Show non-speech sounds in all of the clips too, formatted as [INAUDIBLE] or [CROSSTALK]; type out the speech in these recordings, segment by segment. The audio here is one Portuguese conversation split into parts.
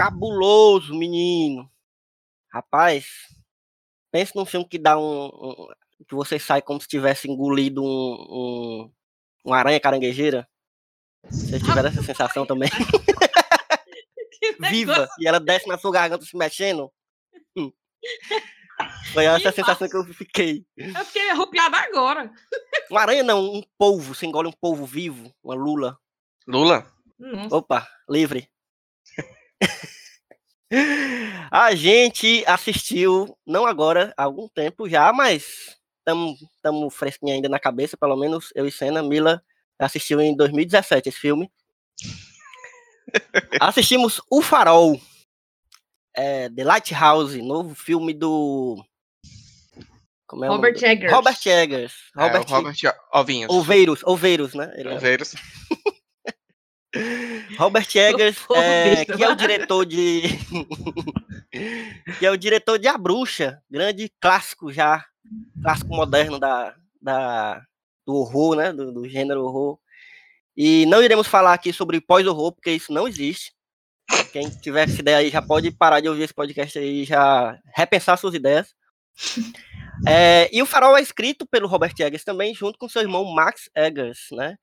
cabuloso, menino. Rapaz, pense num filme que dá um, um- que você sai como se tivesse engolido um, um, uma aranha caranguejeira. Vocês tiveram essa sensação também? [LAUGHS] Viva! E ela desce na sua garganta se mexendo. Hum. Foi essa a sensação que eu fiquei. Eu fiquei arrupiada agora. Uma aranha não, um polvo. Você engole um polvo vivo, uma lula. Lula? Nossa. Opa, livre. A gente assistiu, não agora, há algum tempo já, mas estamos fresquinho ainda na cabeça, pelo menos eu e Senna. Mila assistiu em 2017 esse filme. [LAUGHS] Assistimos O Farol, é, The Lighthouse, novo filme do. Como é o nome Robert Eggers. Robert Eggers. Robert, É, o Robert Ovinhos. Oveiros, Oveiros, né? Ele é- Oveiros. [LAUGHS] Robert Eggers, [LAUGHS] é, que é o diretor de. [LAUGHS] que é o diretor de A Bruxa, grande clássico já, clássico moderno da, da, do horror, né? Do, do gênero horror. E não iremos falar aqui sobre pós-horror, porque isso não existe. Quem tiver essa ideia aí já pode parar de ouvir esse podcast aí e já repensar suas ideias. [LAUGHS] É, e o Farol é escrito pelo Robert Eggers também, junto com seu irmão Max Eggers, né?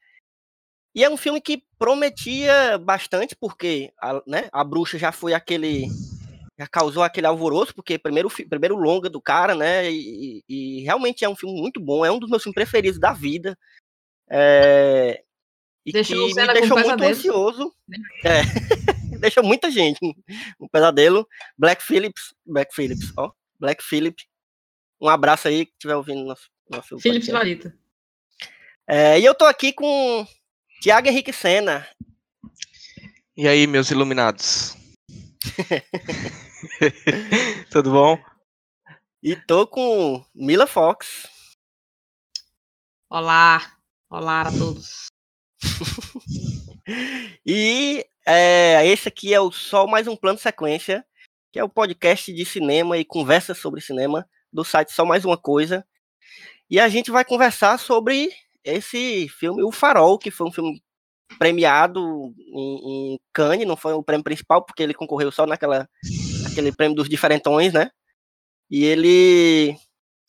E é um filme que prometia bastante, porque a, né, a bruxa já foi aquele. Já causou aquele alvoroço, porque primeiro, primeiro longa do cara, né? E, e- realmente é um filme muito bom, é um dos meus filmes preferidos da vida. É, e Deixou que me deixou muito pesadelo. ansioso. [LAUGHS] É, [LAUGHS] deixou muita gente um pesadelo. Black Phillips, Black Phillips, ó. Black Phillip. Um abraço aí que estiver ouvindo nosso, nosso Philips podcast. Varita. É, e eu tô aqui com Tiago Henrique Senna. E aí, meus iluminados? [LAUGHS] Tudo bom? E tô com Mila Fox. Olá. Olá a todos. [LAUGHS] E é, esse aqui é o Só Mais Um Plano Sequência, que é o podcast de cinema e conversas sobre cinema do site Só Mais Uma Coisa. E a gente vai conversar sobre esse filme, O Farol, que foi um filme premiado em, em Cannes, não foi o prêmio principal, porque ele concorreu só naquela aquele prêmio dos diferentões, né? E ele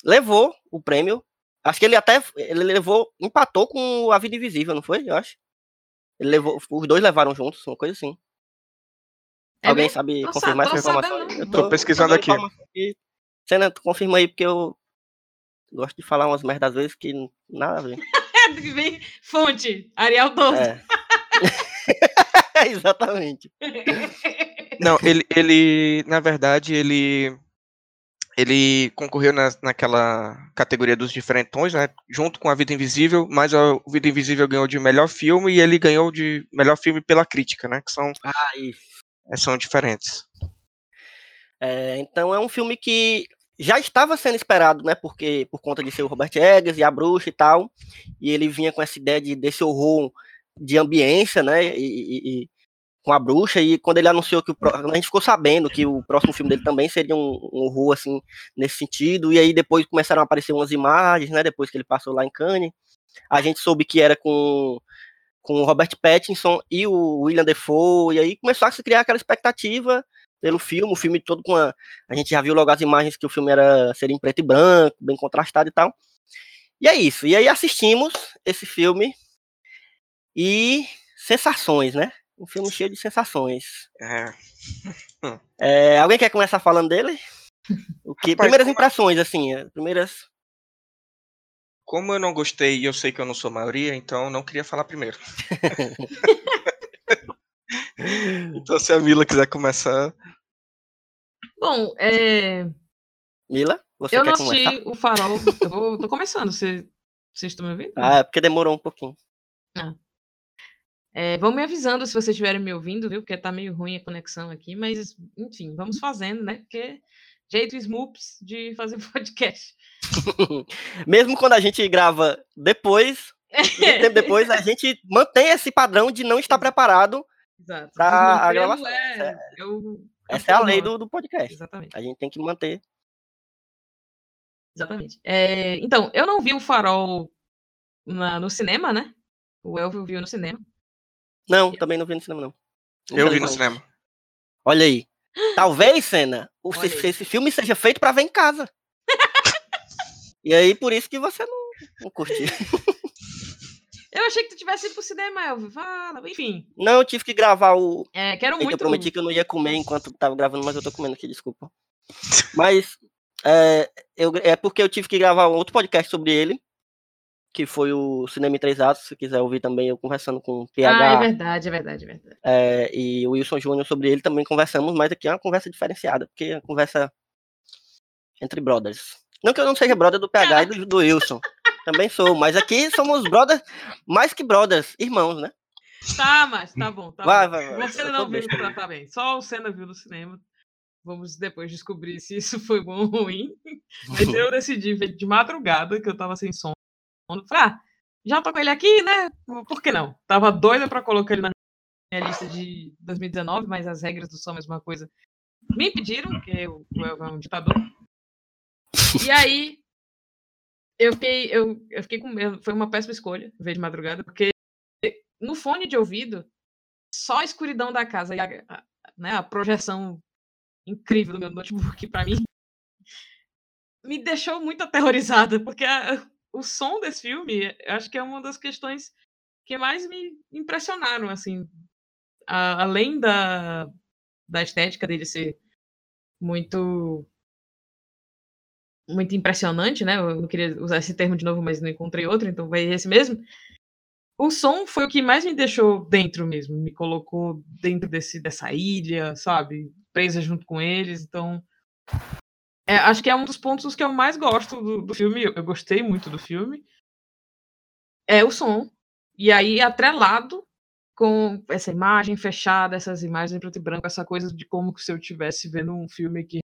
levou o prêmio. Acho que ele até ele levou, empatou com A Vida Invisível, não foi? Eu acho. Ele levou, os dois levaram juntos, uma coisa assim. É Alguém mesmo? sabe Tô confirmar sa- essa tô informação? sabendo, Eu não. Tô pesquisando aqui. aqui. Senna, tu confirma aí, porque eu gosto de falar umas merdas às vezes que nada a ver. Vem, Fonte, Ariel 12. É. [LAUGHS] Exatamente. Não, ele, ele, na verdade, ele ele concorreu na, naquela categoria dos diferentões, né? Junto com A Vida Invisível, mas a Vida Invisível ganhou de melhor filme e ele ganhou de melhor filme pela crítica, né? Que são, Ah, isso. eh, são diferentes. É, então é um filme que já estava sendo esperado, né? Porque por conta de ser o Robert Eggers e a bruxa e tal, e ele vinha com essa ideia de desse horror de ambiência, né? E, e- e com a bruxa, e quando ele anunciou que o a gente ficou sabendo que o próximo filme dele também seria um, um horror, assim, nesse sentido, e aí depois começaram a aparecer umas imagens, né, depois que ele passou lá em Cannes, a gente soube que era com, com o Robert Pattinson e o William Defoe, e aí começou a se criar aquela expectativa pelo filme, o filme todo com a, a gente já viu logo as imagens que o filme era, seria em preto e branco, bem contrastado e tal, e é isso, e aí assistimos esse filme, e sensações, né? Um filme cheio de sensações. É. [LAUGHS] É, alguém quer começar falando dele? O que, Rapaz, primeiras impressões, assim, é, primeiras. Como eu não gostei e eu sei que eu não sou maioria, então eu não queria falar primeiro. [LAUGHS] então se a Mila quiser começar. Bom, é, Mila, você eu quer não começar? assisti o Farol. Eu vou, tô começando. Você, vocês estão me ouvindo? Ah, é porque demorou um pouquinho. É, vão me avisando se vocês estiverem me ouvindo, viu? Porque tá meio ruim a conexão aqui, mas enfim, vamos fazendo, né? Porque jeito Smoops de fazer [LAUGHS] podcast. [LAUGHS] Mesmo quando a gente grava depois, [LAUGHS] muito tempo depois, a gente mantém esse padrão de não estar preparado. Exato. pra a gravação, É, eu, Essa é a lei do, do podcast. Exatamente. A gente tem que manter. Exatamente. É, então, eu não vi o Farol na- no cinema, né? O Elvio viu no cinema. Não, também não vi no cinema, não. Eu vi no cinema. Olha aí. Talvez, Senna, o- Olha esse, aí. esse filme seja feito pra ver em casa. [LAUGHS] e aí, por isso que você não, não curtiu. [LAUGHS] Eu achei que tu tivesse ido pro cinema, Elvio. Fala, enfim. Não, eu tive que gravar o. É, quero muito. Eu prometi que eu não ia comer enquanto tava gravando, mas eu tô comendo aqui, desculpa. [LAUGHS] Mas é, eu, é porque eu tive que gravar um outro podcast sobre ele, que foi o Cinema em Três Atos. Se quiser ouvir também, eu conversando com o Ah, é PH verdade, é verdade, é verdade. é, e o Wilson Júnior sobre ele também conversamos, mas aqui é uma conversa diferenciada, porque é uma conversa entre brothers. Não que eu não seja brother do PH e do, do Wilson. [LAUGHS] Também sou, mas aqui somos brothers, mais que brothers, irmãos, né? Tá, mas tá bom, tá Vai, bom. vai, vai, Você não viu, besta. tá, tá bem. Só o Senna viu no cinema. Vamos depois descobrir se isso foi bom ou ruim. [LAUGHS] Mas eu decidi ver de madrugada, que eu tava sem. Falei, ah, já tô com ele aqui, né? Por que não? Tava doida pra colocar ele na minha lista de 2019, mas as regras do Só a Mesma Coisa me impediram, porque o o Elvio é um ditador. E aí, eu fiquei, eu, eu fiquei com medo. Foi uma péssima escolha ver de madrugada, porque no fone de ouvido, só a escuridão da casa e a, a- né, a projeção incrível do meu notebook para mim me deixou muito aterrorizada, porque a- o som desse filme, acho que é uma das questões que mais me impressionaram, assim, além da, da estética dele ser muito muito impressionante, né? Eu não queria usar esse termo de novo, mas não encontrei outro, então vai esse mesmo. O som foi o que mais me deixou dentro mesmo, me colocou dentro desse, dessa ilha, sabe? Presa junto com eles, então. é, acho que é um dos pontos que eu mais gosto do, do filme. Eu, gostei muito do filme. É o som. E aí, atrelado com essa imagem fechada, essas imagens em preto e branco, essa coisa de como se eu estivesse vendo um filme que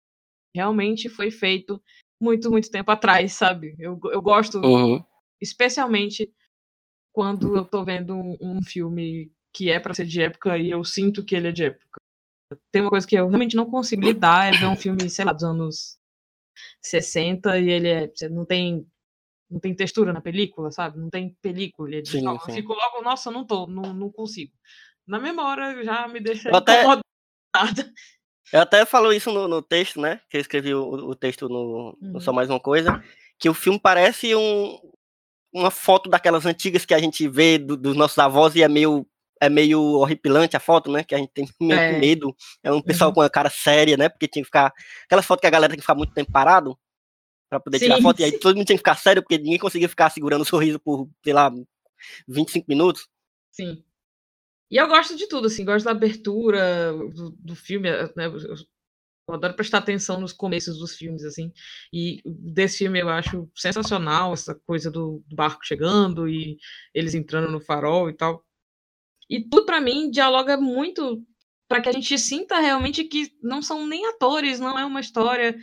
realmente foi feito muito, muito tempo atrás, sabe? Eu, eu gosto Uhum. especialmente quando eu tô vendo um, um filme que é pra ser de época e eu sinto que ele é de época. Tem uma coisa que eu realmente não consigo lidar, é ver um filme, sei lá, dos anos 60 e ele é, não tem não tem textura na película, sabe? Não tem película, ele é Sim, digital. Eu sim. fico logo, nossa, não tô, não, não consigo. Na mesma hora já me deixa Eu até- incomodada. Eu até falo isso no, no texto, né? Que eu escrevi o, o texto no, no Uhum. Só Mais Uma Coisa, que o filme parece um, uma foto daquelas antigas que a gente vê do- dos nossos avós e é meio, é meio horripilante a foto, né? Que a gente tem [LAUGHS] meio É. medo. É um pessoal Uhum. com a cara séria, né? Porque tinha que ficar. Aquelas fotos que a galera tem que ficar muito tempo parado pra poder tirar Sim, foto, e aí sim. todo mundo tinha que ficar sério, porque ninguém conseguia ficar segurando o sorriso por, sei lá, 25 minutos. Sim. E eu gosto de tudo, assim, gosto da abertura do, do filme, eh, né? Eu, adoro prestar atenção nos começos dos filmes, assim. E desse filme eu acho sensacional essa coisa do, do barco chegando e eles entrando no farol e tal. E tudo pra mim dialoga muito para que a gente sinta realmente que não são nem atores, não é uma história.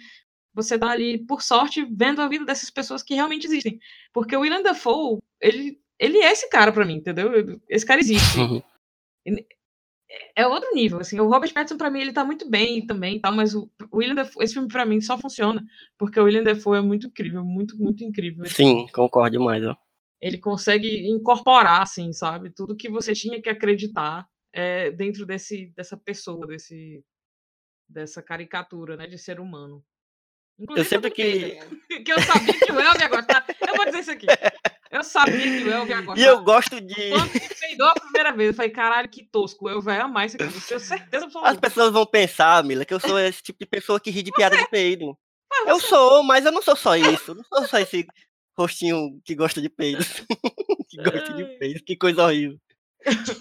Você tá ali, por sorte, vendo a vida dessas pessoas que realmente existem. Porque o William Dafoe, ele, ele é esse cara pra mim, entendeu? Esse cara existe. É outro nível, assim, o Robert Pattinson pra mim ele tá muito bem também, tal, mas o, o William esse filme pra mim só funciona porque o William Dafoe é muito incrível, muito, muito incrível. Sim, concordo demais, ó. Ele consegue incorporar, assim, sabe, tudo que você tinha que acreditar é, dentro desse, dessa pessoa, desse, dessa caricatura, né, de ser humano. Eu sempre tá que. [LAUGHS] que eu sabia que o Elvio ia gostar. Eu vou dizer isso aqui. Eu sabia que o Elvio ia gostar. E eu gosto de. Quando ele peidou a primeira vez, eu falei, caralho, que tosco. Elvio vai amar isso aqui. Eu tenho certeza As absoluta. pessoas vão pensar, Mila, que eu sou esse tipo de pessoa que ri de piada de peido. Eu sou, mas eu não sou só isso. Eu não sou só esse rostinho que gosta de peido. [LAUGHS] que gosta de peido. Que coisa horrível.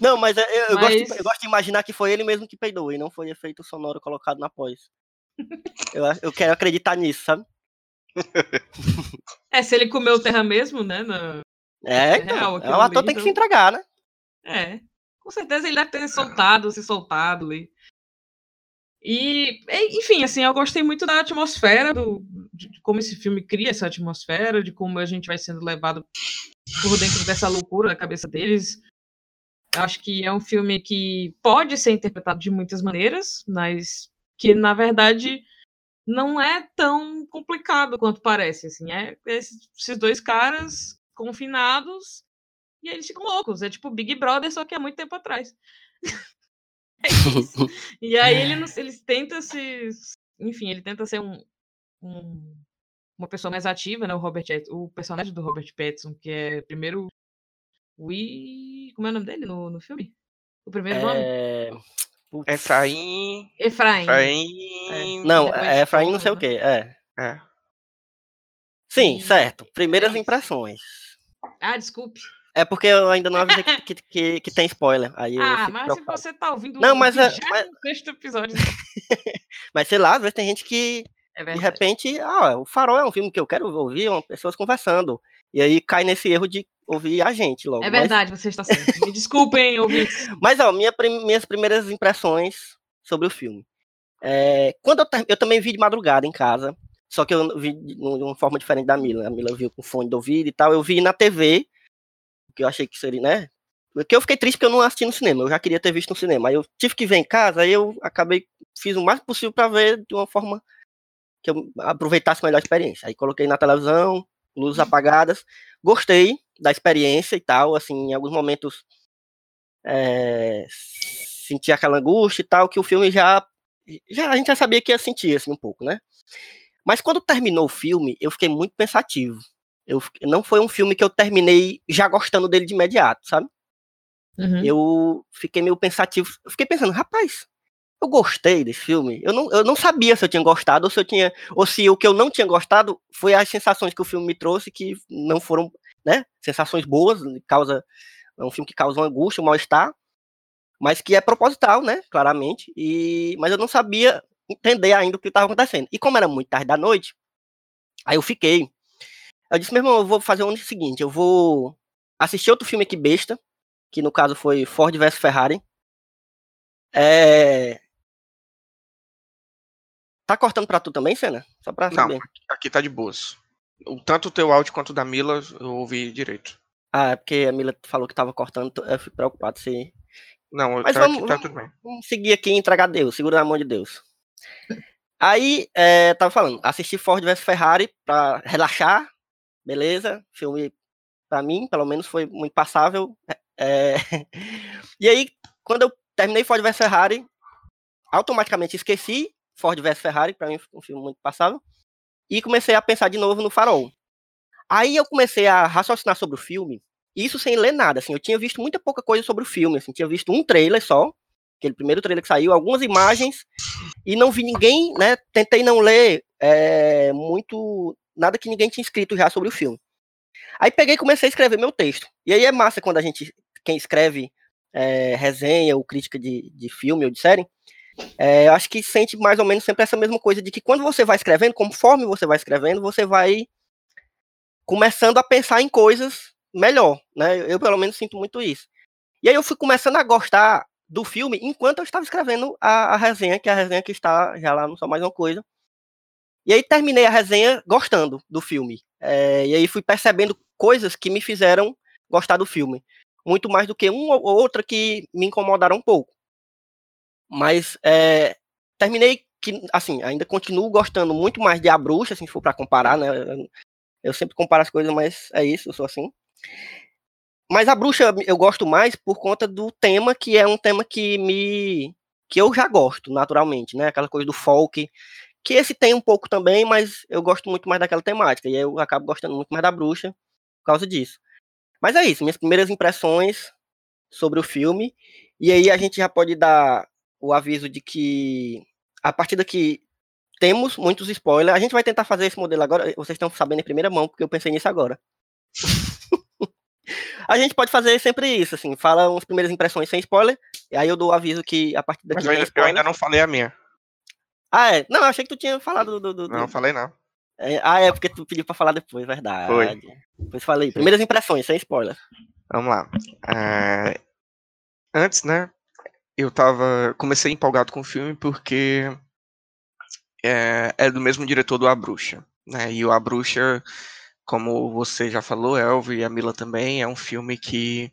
Não, mas eu, eu gosto, de- Mas- eu gosto de imaginar que foi ele mesmo que peidou e não foi efeito sonoro colocado na pós. Eu, eu quero acreditar nisso, sabe? É, se ele comeu terra mesmo, né? na- É, É então, real é, o ator tem que então. se entregar, né? É. Com certeza ele deve ter soltado, se soltado ali. E, enfim, assim, eu gostei muito da atmosfera, do, de de como esse filme cria essa atmosfera, de como a gente vai sendo levado por dentro dessa loucura na cabeça deles. Acho que é um filme que pode ser interpretado de muitas maneiras, mas que, na verdade, não é tão complicado quanto parece. Assim, é esses, dois caras confinados e eles ficam loucos. É tipo Big Brother, só que há muito tempo atrás. [LAUGHS] é. E aí ele, ele tenta se. Enfim, ele tenta ser um, um- uma pessoa mais ativa, né? O Robert o personagem do Robert Pattinson, que é primeiro. O I... Como é o nome dele no, no filme? O primeiro nome? É... putz. Efraim. Efraim. Efraim. Não, depois é Efraim não sei o Thor, quê. É. É. Sim, E- certo. Primeiras é impressões. Ah, desculpe. É porque eu ainda não avisei que, que, que, que tem spoiler. Aí eu Ah, mas se preocupado. você tá ouvindo Não, mas é- 26º episódio. [LAUGHS] Mas sei lá, às vezes tem gente que, É de repente, ah, o Farol é um filme que eu quero ouvir, uma- pessoas conversando. E aí cai nesse erro de ouvir a gente logo. É Mas- verdade, você está certo. Me [LAUGHS] desculpem, ouvintes. Mas, ó, minha prim- minhas primeiras impressões sobre o filme. É, quando eu, eu também vi de madrugada em casa, só que eu vi de, de uma forma diferente da Mila. A Mila viu com fone de ouvido e tal. Eu vi na TV, que eu achei que seria, né? Porque eu fiquei triste porque eu não assisti no cinema. Eu já queria ter visto no cinema. Aí eu tive que ver em casa, aí eu acabei, fiz o mais possível para ver de uma forma que eu aproveitasse melhor a experiência. Aí coloquei na televisão, luzes apagadas. Gostei da experiência e tal, assim, em alguns momentos é, senti aquela angústia e tal, que o filme já, já a gente já sabia que ia sentir assim um pouco, né? Mas quando terminou o filme, eu fiquei muito pensativo. Eu, não foi um filme que eu terminei já gostando dele de imediato, sabe? Uhum. Eu fiquei meio pensativo. Eu fiquei pensando, rapaz, eu gostei desse filme. Eu não, eu não sabia se eu tinha gostado ou se eu tinha, ou se o que eu não tinha gostado foi as sensações que o filme me trouxe que não foram, né? Sensações boas, causa é um filme que causa uma angústia, um mal-estar, mas que é proposital, né? Claramente. E mas eu não sabia entender ainda o que estava acontecendo. E como era muito tarde da noite, aí eu fiquei. Eu disse, meu irmão, eu vou fazer o seguinte, eu vou assistir outro filme aqui besta, que no caso foi Ford vs Ferrari. É... Tá cortando pra tu também, Senna? Só pra Não, saber. aqui tá de boas. O- Tanto o teu áudio quanto o da Mila eu ouvi direito. Ah, é porque a Mila falou que tava cortando, eu fico preocupado se. Não, Mas tá, vamos- aqui tá tudo bem. Vamos seguir aqui e entregar a Deus, segura na mão de Deus. Aí, é, tava falando, assisti Ford vs Ferrari pra relaxar, beleza? Filme, pra mim, pelo menos, foi muito passável. é, [LAUGHS] E aí, quando eu terminei Ford vs Ferrari, automaticamente esqueci Ford vs Ferrari, pra mim foi um filme muito passável, e comecei a pensar de novo no Farol. Aí eu comecei a raciocinar sobre o filme, isso sem ler nada, assim, eu tinha visto muita pouca coisa sobre o filme, assim, tinha visto um trailer só, aquele primeiro trailer que saiu, algumas imagens, e não vi ninguém, né, tentei não ler é, muito, nada que ninguém tinha escrito já sobre o filme. Aí peguei e comecei a escrever meu texto, e aí é massa quando a gente, quem escreve é, resenha ou crítica de, de filme ou de série, é, eu acho que sente mais ou menos sempre essa mesma coisa de que quando você vai escrevendo, conforme você vai escrevendo, você vai começando a pensar em coisas melhor, né? Eu pelo menos sinto muito isso. E aí eu fui começando a gostar do filme enquanto eu estava escrevendo a, a resenha, que é a resenha que está já lá não só mais uma coisa. E aí terminei a resenha gostando do filme. É, e aí fui percebendo coisas que me fizeram gostar do filme. Muito mais do que uma ou outra que me incomodaram um pouco. Mas é, terminei que, assim, ainda continuo gostando muito mais de A Bruxa, assim, se for para comparar, né? Eu sempre comparo as coisas, mas é isso, eu sou assim. Mas A Bruxa eu gosto mais por conta do tema, que é um tema que me que eu já gosto, naturalmente, né? Aquela coisa do folk, que esse tem um pouco também, mas eu gosto muito mais daquela temática, e eu acabo gostando muito mais da Bruxa por causa disso. Mas é isso, minhas primeiras impressões sobre o filme, e aí a gente já pode dar o aviso de que a partir daqui temos muitos spoilers. A gente vai tentar fazer esse modelo agora. Vocês estão sabendo em primeira mão, porque eu pensei nisso agora. [LAUGHS] a gente pode fazer sempre isso, assim, fala umas primeiras impressões sem spoiler, e aí eu dou o aviso que a partir daqui. Mas eu, ainda, eu ainda não falei a minha. Ah, é? Não, eu achei que tu tinha falado do. do, do... Não, falei não. É, ah, é porque tu pediu pra falar depois, verdade. Foi. Depois falei. Primeiras impressões, sem spoiler. Vamos lá. É... Antes, né? Eu tava. Comecei empolgado com o filme porque é, é do mesmo diretor do A Bruxa. Né? E o A Bruxa, como você já falou, Elvio e a Mila também, é um filme que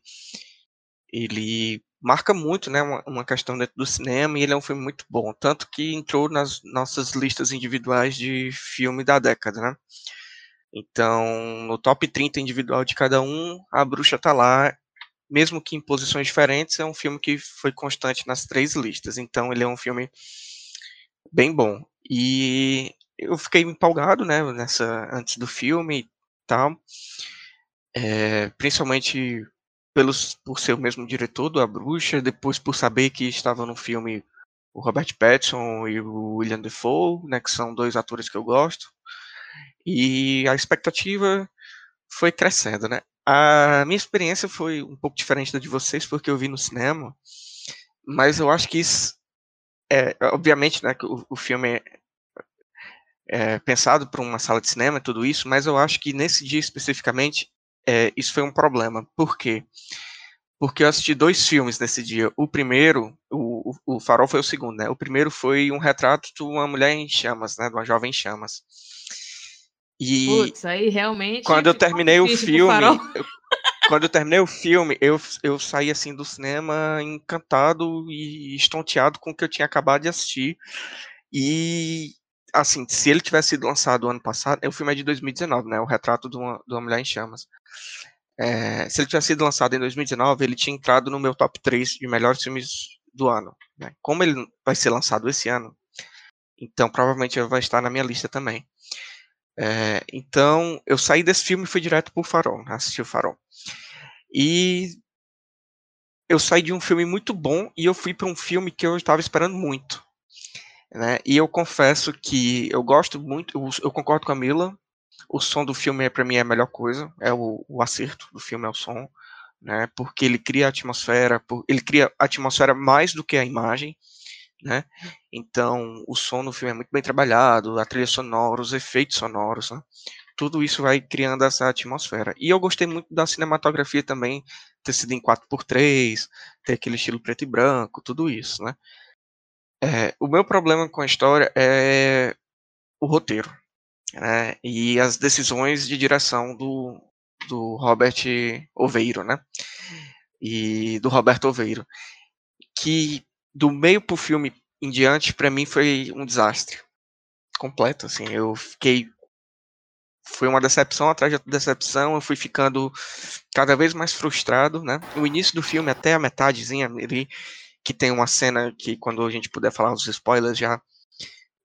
ele marca muito, né, uma, uma, questão dentro do cinema e ele é um filme muito bom, tanto que entrou nas nossas listas individuais de filme da década, né? Então, no top 30 individual de cada um, A Bruxa tá lá, mesmo que em posições diferentes, é um filme que foi constante nas três listas. Então, ele é um filme bem bom. E eu fiquei empolgado, né, nessa antes do filme e tal. É, principalmente pelos, por ser o mesmo diretor do A Bruxa, depois por saber que estava no filme o Robert Pattinson e o William Defoe, né, que são dois atores que eu gosto. E a expectativa foi crescendo, né? A minha experiência foi um pouco diferente da de vocês, porque eu vi no cinema, mas eu acho que isso é, obviamente, né, que o, o filme é, é pensado para uma sala de cinema e tudo isso, mas eu acho que nesse dia especificamente é, isso foi um problema. Por quê? Porque eu assisti dois filmes nesse dia. O primeiro, o, o, o Farol foi o segundo, né? O primeiro foi um retrato de uma mulher em chamas, né? De uma jovem em chamas. E Putz, aí realmente. Quando eu terminei o filme. Eu, quando eu terminei o filme, eu, eu saí assim do cinema encantado e estonteado com o que eu tinha acabado de assistir. E assim, se ele tivesse sido lançado ano passado, o filme é de 2019, né? O retrato de uma, de uma mulher em chamas. É, se ele tivesse sido lançado em 2019, ele tinha entrado no meu top 3 de melhores filmes do ano. Né? Como ele vai ser lançado esse ano, então provavelmente ele vai estar na minha lista também. É, então, eu saí desse filme e fui direto pro Farol, assisti o Farol. E eu saí de um filme muito bom e eu fui para um filme que eu estava esperando muito. Né? E eu confesso que eu gosto muito, eu, eu concordo com a Mila, o som do filme é para mim é a melhor coisa, é o, o, acerto do filme é o som, né? Porque ele cria a atmosfera, ele cria a atmosfera mais do que a imagem, né? Então, o som no filme é muito bem trabalhado, a trilha sonora, os efeitos sonoros, né? Tudo isso vai criando essa atmosfera. E eu gostei muito da cinematografia também, ter sido em 4x3, ter aquele estilo preto e branco, tudo isso, né? É, o meu problema com a história é o roteiro né, e as decisões de direção do, do Robert Oveiro, né? E do Roberto Oveiro, que do meio pro filme em diante, para mim foi um desastre completo, assim. Eu fiquei foi uma decepção atrás de decepção, eu fui ficando cada vez mais frustrado, né? O início do filme até a metadezinha, ele que tem uma cena que quando a gente puder falar os spoilers já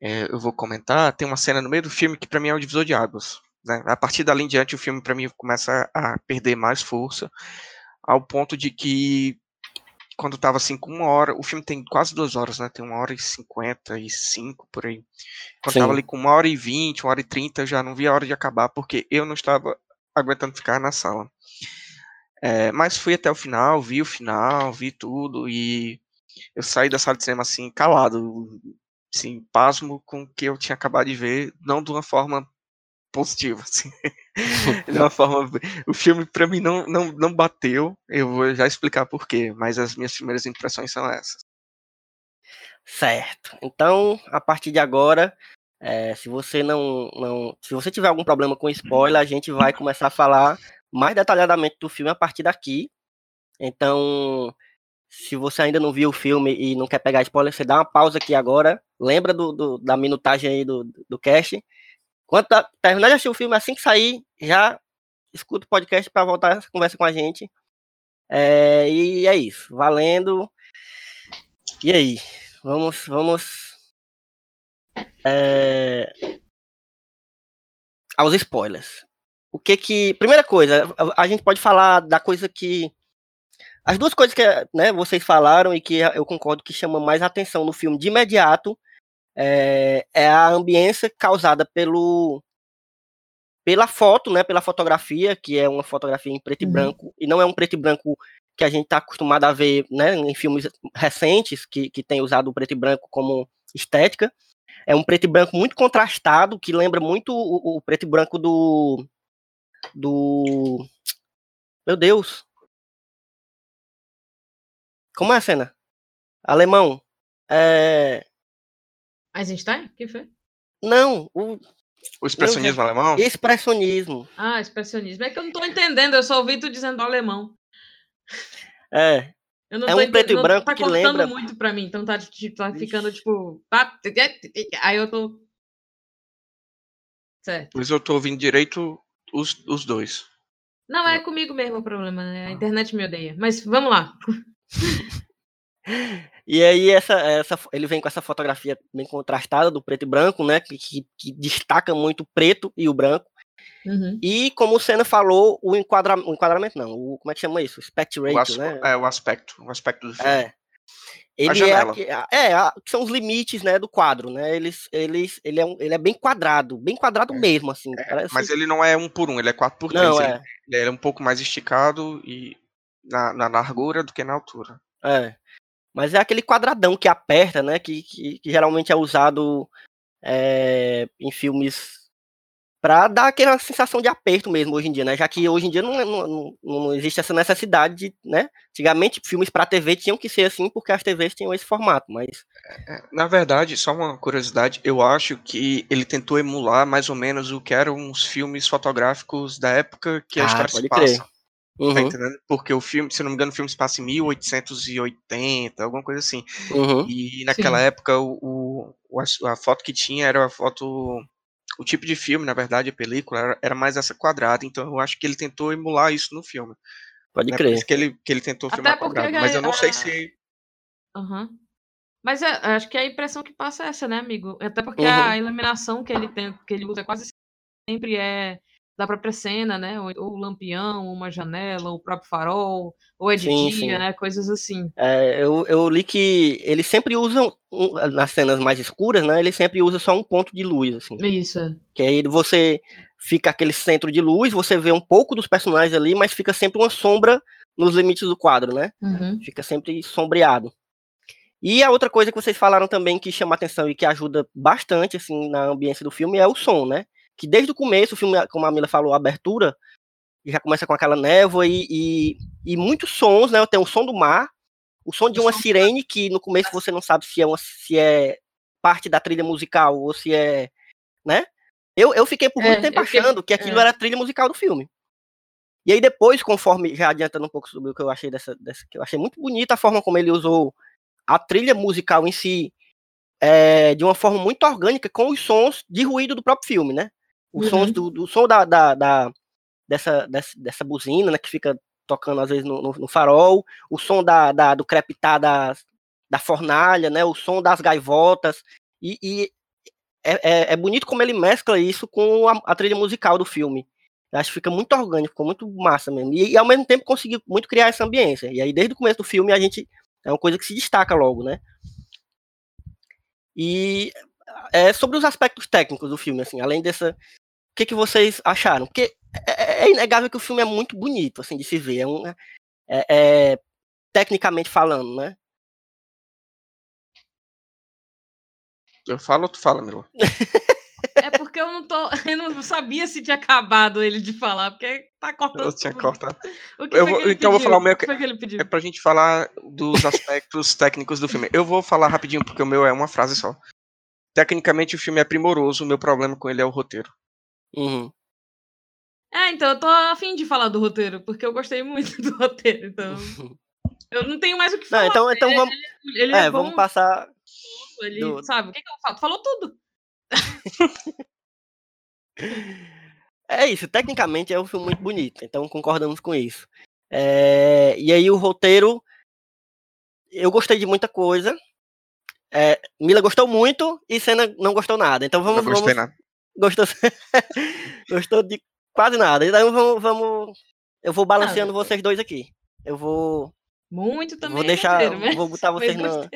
é, eu vou comentar, tem uma cena no meio do filme que para mim é o divisor de águas. Né? A partir dali em diante o filme para mim começa a perder mais força, ao ponto de que quando estava assim com uma hora, o filme tem quase duas horas, né? Tem uma hora e cinquenta e cinco por aí. Quando estava ali com uma hora e vinte, uma hora e trinta, eu já não via a hora de acabar porque eu não estava aguentando ficar na sala. É, mas fui até o final, vi o final, vi tudo e eu saí da sala de cinema assim, calado, assim, pasmo com o que eu tinha acabado de ver, não de uma forma positiva, [LAUGHS] assim. [LAUGHS] de uma forma. O filme, para mim, não, não, não bateu. Eu vou já explicar por quê, mas as minhas primeiras impressões são essas. Certo. Então, a partir de agora, é, se você não, não. Se você tiver algum problema com spoiler, a gente vai começar a falar mais detalhadamente do filme a partir daqui. Então, Se você ainda não viu o filme e não quer pegar spoiler, você dá uma pausa aqui agora. Lembra do, do- da minutagem aí do, do cast. Quando tá- terminar de assistir o filme, assim que sair, já escuta o podcast para voltar essa conversa com a gente. É, e é isso. Valendo. E aí? Vamos, vamos. é, aos spoilers. O que que. Primeira coisa, a, gente pode falar da coisa que. As duas coisas que né, vocês falaram e que eu concordo que chamam mais atenção no filme de imediato é, é a ambiência causada pelo pela foto, né, pela fotografia, que é uma fotografia em preto e Uhum. branco, e não é um preto e branco que a gente está acostumado a ver né, em filmes recentes, que, que tem usado o preto e branco como estética. É um preto e branco muito contrastado, que lembra muito o, o preto e branco do. do. Meu Deus! Como é a cena? Alemão. É... Eisenstein? Que foi? Não, o O expressionismo alemão? expressionismo. Ah, expressionismo. É que eu não tô entendendo, eu só ouvi tu dizendo alemão. É, Eu não É tô um preto e não- branco tá que cortando lembra- muito pra mim, então tá, tá ficando tipo. pá, Aí eu tô. Certo. Pois eu tô ouvindo direito os, os dois. Não, é comigo mesmo o problema, né? A internet me odeia. Mas vamos lá. [LAUGHS] E aí essa, essa, ele vem com essa fotografia bem contrastada do preto e branco, né? Que, que, que destaca muito o preto e o branco. Uhum. E como o Senna falou, o, enquadra, o enquadramento não, o, como é que chama isso? O Spect O, ratio, as- né? é, o aspecto. O aspecto do filme. É. Ele é, é, que são os limites, né, do quadro, né? Eles, eles, ele, é um, ele é bem quadrado, bem quadrado É, mesmo, assim. É, parece- Mas ele não é um por um, ele é quatro por três. não, ele, é, ele é um pouco mais esticado e na, na largura do que na altura. é. Mas é aquele quadradão que aperta, né? Que, que, que geralmente é usado é, em filmes para dar aquela sensação de aperto mesmo hoje em dia, né? Já que hoje em dia não, é- não, não, existe essa necessidade de, né? Antigamente filmes para TV tinham que ser assim porque as TVs tinham esse formato, mas É, Na verdade, só uma curiosidade, eu acho que ele tentou emular mais ou menos o que eram os filmes fotográficos da época que a Ah, história se pode crer. Tá Uhum, entendendo? Porque o filme, se não me engano, o filme se passa em 1880, alguma coisa assim. uhum, E naquela Sim. época o, o- a, a foto que tinha era a foto. O tipo de filme, na verdade, a película, era, era mais essa quadrada. Então eu acho que ele tentou emular isso no filme. pode Né? Por crer. isso que ele, que ele tentou Até filmar porque quadrado. Mas eu não sei se. Aham. Mas é, acho que a impressão que passa é essa, né, amigo? Até porque Uhum. a iluminação que ele tem, que ele usa quase sempre é da própria cena, né? Ou, ou o lampião, uma janela, o próprio farol, ou é de Sim, dia, sim. né? Coisas assim. É, eu, eu li que eles sempre usam, nas cenas mais escuras, né? Ele sempre usa só um ponto de luz, assim. Isso. é. Que aí você fica aquele centro de luz, você vê um pouco dos personagens ali, mas fica sempre uma sombra nos limites do quadro, né? Uhum. Fica sempre sombreado. E a outra coisa que vocês falaram também que chama atenção e que ajuda bastante, assim, na ambiência do filme é o som, né? Que desde o começo, o filme, como a Mila falou, a abertura, já começa com aquela névoa e, e, e muitos sons, né? Tem o som do mar, o som de uma sirene, que no começo você não sabe se é, uma, se é parte da trilha musical ou se é, né? Eu, eu fiquei por É, muito tempo eu fiquei- achando que aquilo é. era a trilha musical do filme. E aí depois, conforme, já adiantando um pouco sobre o que eu achei dessa, dessa que eu achei muito bonita a forma como ele usou a trilha musical em si, é, de uma forma muito orgânica, com os sons de ruído do próprio filme, né? Os sons Uhum. do, do som da, da, da- dessa, dessa, dessa buzina, né, que fica tocando às vezes no, no- no farol, o som da, da- do crepitar da, da fornalha, né, o som das gaivotas, e, e é, é- é bonito como ele mescla isso com a, a trilha musical do filme. Eu acho que fica muito orgânico, ficou muito massa mesmo. E, e, ao mesmo tempo conseguiu muito criar essa ambiência. E aí, desde o começo do filme, a gente. É uma coisa que se destaca logo, né? E é, sobre os aspectos técnicos do filme, assim, além dessa. O que, que vocês acharam? Porque é, é inegável que o filme é muito bonito, assim, de se ver. É um, é, é, tecnicamente falando, né? Eu falo ou tu fala, Milo? É porque eu não tô. [LAUGHS] Eu não sabia se tinha acabado ele de falar, porque tá cortando. Eu tinha tudo. cortado. O que Eu foi vou- que ele então eu vou falar o meu O que foi que ele pediu? É pra gente falar dos aspectos [LAUGHS] técnicos do filme. Eu vou falar rapidinho, porque o meu é uma frase só. Tecnicamente o filme é primoroso, o meu problema com ele é o roteiro. Uhum. É, então eu tô afim de falar do roteiro, porque eu gostei muito [LAUGHS] do roteiro. Então, [LAUGHS] Eu não tenho mais o que Não, falar. então, então ele, vamos, ele é, é, bom, vamos passar. ele do- sabe. O que, que eu falo? Falou tudo. [LAUGHS] É isso, tecnicamente é um filme muito bonito, então concordamos com isso. É, e aí o roteiro, eu gostei de muita coisa. É, Mila gostou muito e Senna não gostou nada. Então Não vamos, gostei vamos nada. Gostou, [LAUGHS] gostou de quase nada. Então vamos, vamos eu vou balanceando eu- vocês dois aqui. Eu vou, Muito também. vou deixar, mas- vou botar [LAUGHS] vocês na.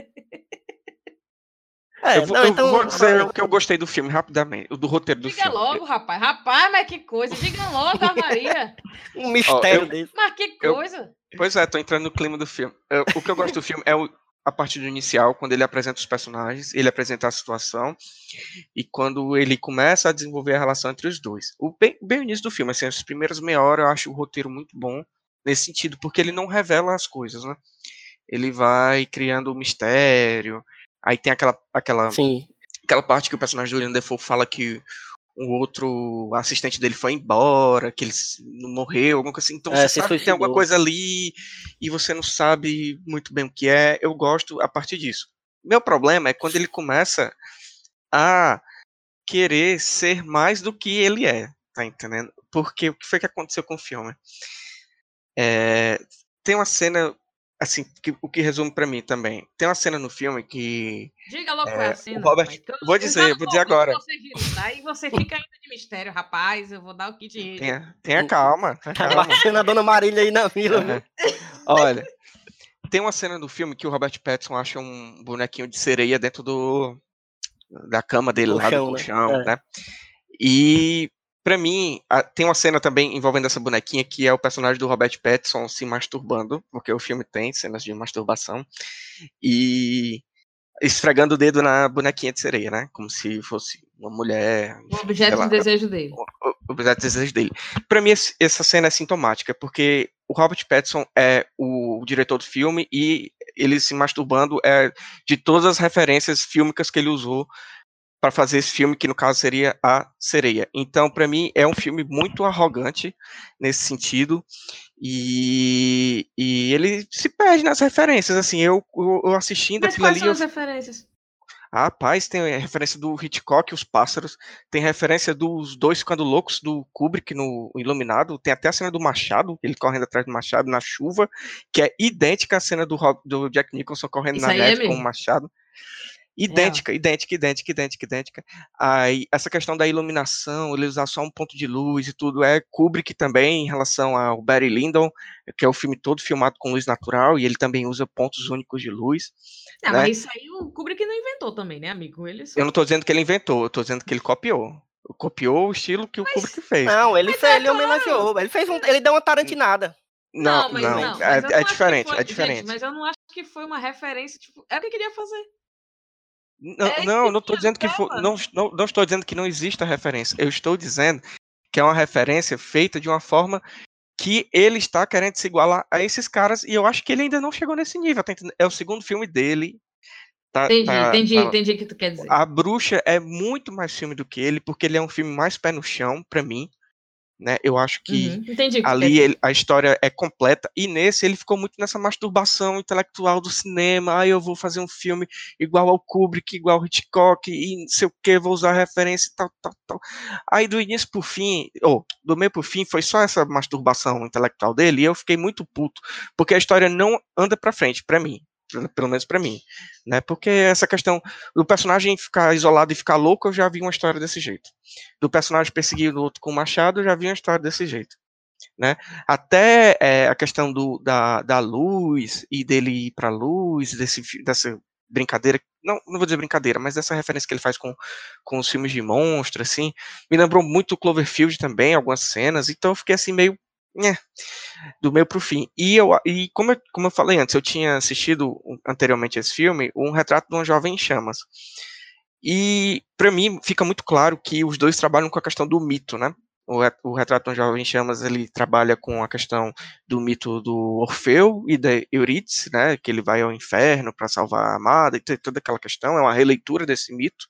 É, eu vou, não, eu então, vou dizer o que eu gostei do filme rapidamente, o do roteiro do Diga filme. logo, rapaz. Rapaz, mas que coisa. Diga logo, a Maria. um mistério eu- desse. Mas que Eu- coisa. Pois é, tô entrando no clima do filme. Eu- o que eu gosto do filme é o- a parte do inicial, quando ele apresenta os personagens, ele apresenta a situação, e quando ele começa a desenvolver a relação entre os dois. O bem, bem o início do filme, assim, as primeiras meia hora eu acho o roteiro muito bom nesse sentido, porque ele não revela as coisas, né? Ele vai criando o mistério, aí tem aquela, aquela Sim. aquela parte que o personagem do William Defoe fala que o outro assistente dele foi embora, que ele morreu, alguma coisa assim. Então É, você sabe que tem alguma coisa ali e você não sabe muito bem o que é. Eu gosto a partir disso. Meu problema é quando ele começa a querer ser mais do que ele é, tá entendendo? Porque o que foi que aconteceu com o filme? É, tem uma cena, assim, que- o que resume pra mim também. Tem uma cena no filme que Diga logo É, qual é a o cena. Robert- eu- vou dizer, vou dizer agora. Você, Gil. Aí você fica ainda de mistério, rapaz. Eu vou dar o kit rede. tenha, tenha calma, tenha Tá calma. batendo a dona Marília aí na vila, viu? É. Olha, tem uma cena do filme que o Robert Pattinson acha um bonequinho de sereia dentro do da cama dele lá Colchão, do né? colchão, É. né? E pra mim tem uma cena também envolvendo essa bonequinha que é o personagem do Robert Pattinson se masturbando, porque o filme tem cenas de masturbação e esfregando o dedo na bonequinha de sereia, né? Como se fosse uma mulher, O objeto lá, de desejo dele. o objeto de desejo dele. Pra mim, essa cena é sintomática, porque o Robert Pattinson é o diretor do filme e ele se masturbando é de todas as referências fílmicas que ele usou para fazer esse filme, que no caso seria A Sereia. Então, pra mim, é um filme muito arrogante nesse sentido. E, e ele se perde nas referências, assim, eu, eu, eu assistindo Mas aquilo quais ali, são eu as referências? ah, Rapaz, tem a referência do Hitchcock, Os Pássaros, tem referência dos dois ficando loucos do Kubrick no Iluminado, tem até a cena do Machado, ele correndo atrás do Machado na chuva, que é idêntica à cena do, do Jack Nicholson correndo Isso na aí é neve com o? Machado. Idêntica, idêntica, idêntica, idêntica, idêntica. Aí, essa questão da iluminação, ele usar só um ponto de luz e tudo, é Kubrick também, em relação ao Barry Lyndon, que é o filme todo filmado com luz natural, e ele também usa pontos únicos de luz. Ah, né? mas isso aí o Kubrick não inventou também, né, amigo? Ele só... Eu não tô dizendo que ele inventou, eu tô dizendo que ele copiou. Copiou o estilo que o Kubrick fez. Não, ele, Mas fez, é ele homenageou. Ele fez um, ele deu uma tarantinada. Não, mas não, mas é, eu é que diferente, foi- é diferente. Gente, mas eu não acho que foi uma referência, tipo, é o que eu queria fazer. Não, é não, não tinha dizendo que tela. não, não, não estou dizendo que não exista referência. Eu estou dizendo que é uma referência feita de uma forma que ele está querendo se igualar a esses caras e eu acho que ele ainda não chegou nesse nível. tá? É o segundo filme dele. Tá, Entendi, tá- entendi, tá- entendi o que tu quer dizer. A Bruxa é muito mais filme do que ele, porque ele é um filme mais pé no chão, pra mim. Né? Eu acho que Uhum, entendi ali ele- a história é completa e nesse ele ficou muito nessa masturbação intelectual do cinema. Ah, eu vou fazer um filme igual ao Kubrick, igual ao Hitchcock e não sei o que, vou usar referência e tal, tal, tal. Aí do início pro fim, ou do meio pro fim, foi só essa masturbação intelectual dele e eu fiquei muito puto, porque a história não anda pra frente, pra mim. Pelo- menos pra mim, né? Porque essa questão do personagem ficar isolado e ficar louco, eu já vi uma história desse jeito. Do personagem perseguir o outro com o machado, eu já vi uma história desse jeito né? Até é, a questão do, da, da luz e dele ir para luz, desse, dessa brincadeira, não, não vou dizer brincadeira, mas dessa referência que ele faz com, com os filmes de monstro, assim, me lembrou muito Cloverfield também, algumas cenas, então eu fiquei assim meio, né, do meio pro fim. E, eu, e como, eu, como eu falei antes, eu tinha assistido anteriormente esse filme, Um Retrato de uma Jovem em Chamas. E para mim fica muito claro que os dois trabalham com a questão do mito, né? O, re- o Retrato de um Jovem em Chamas ele trabalha com a questão do mito do Orfeu e da Eurídice, né? Que ele vai ao inferno para salvar a amada e toda aquela questão. É uma releitura desse mito.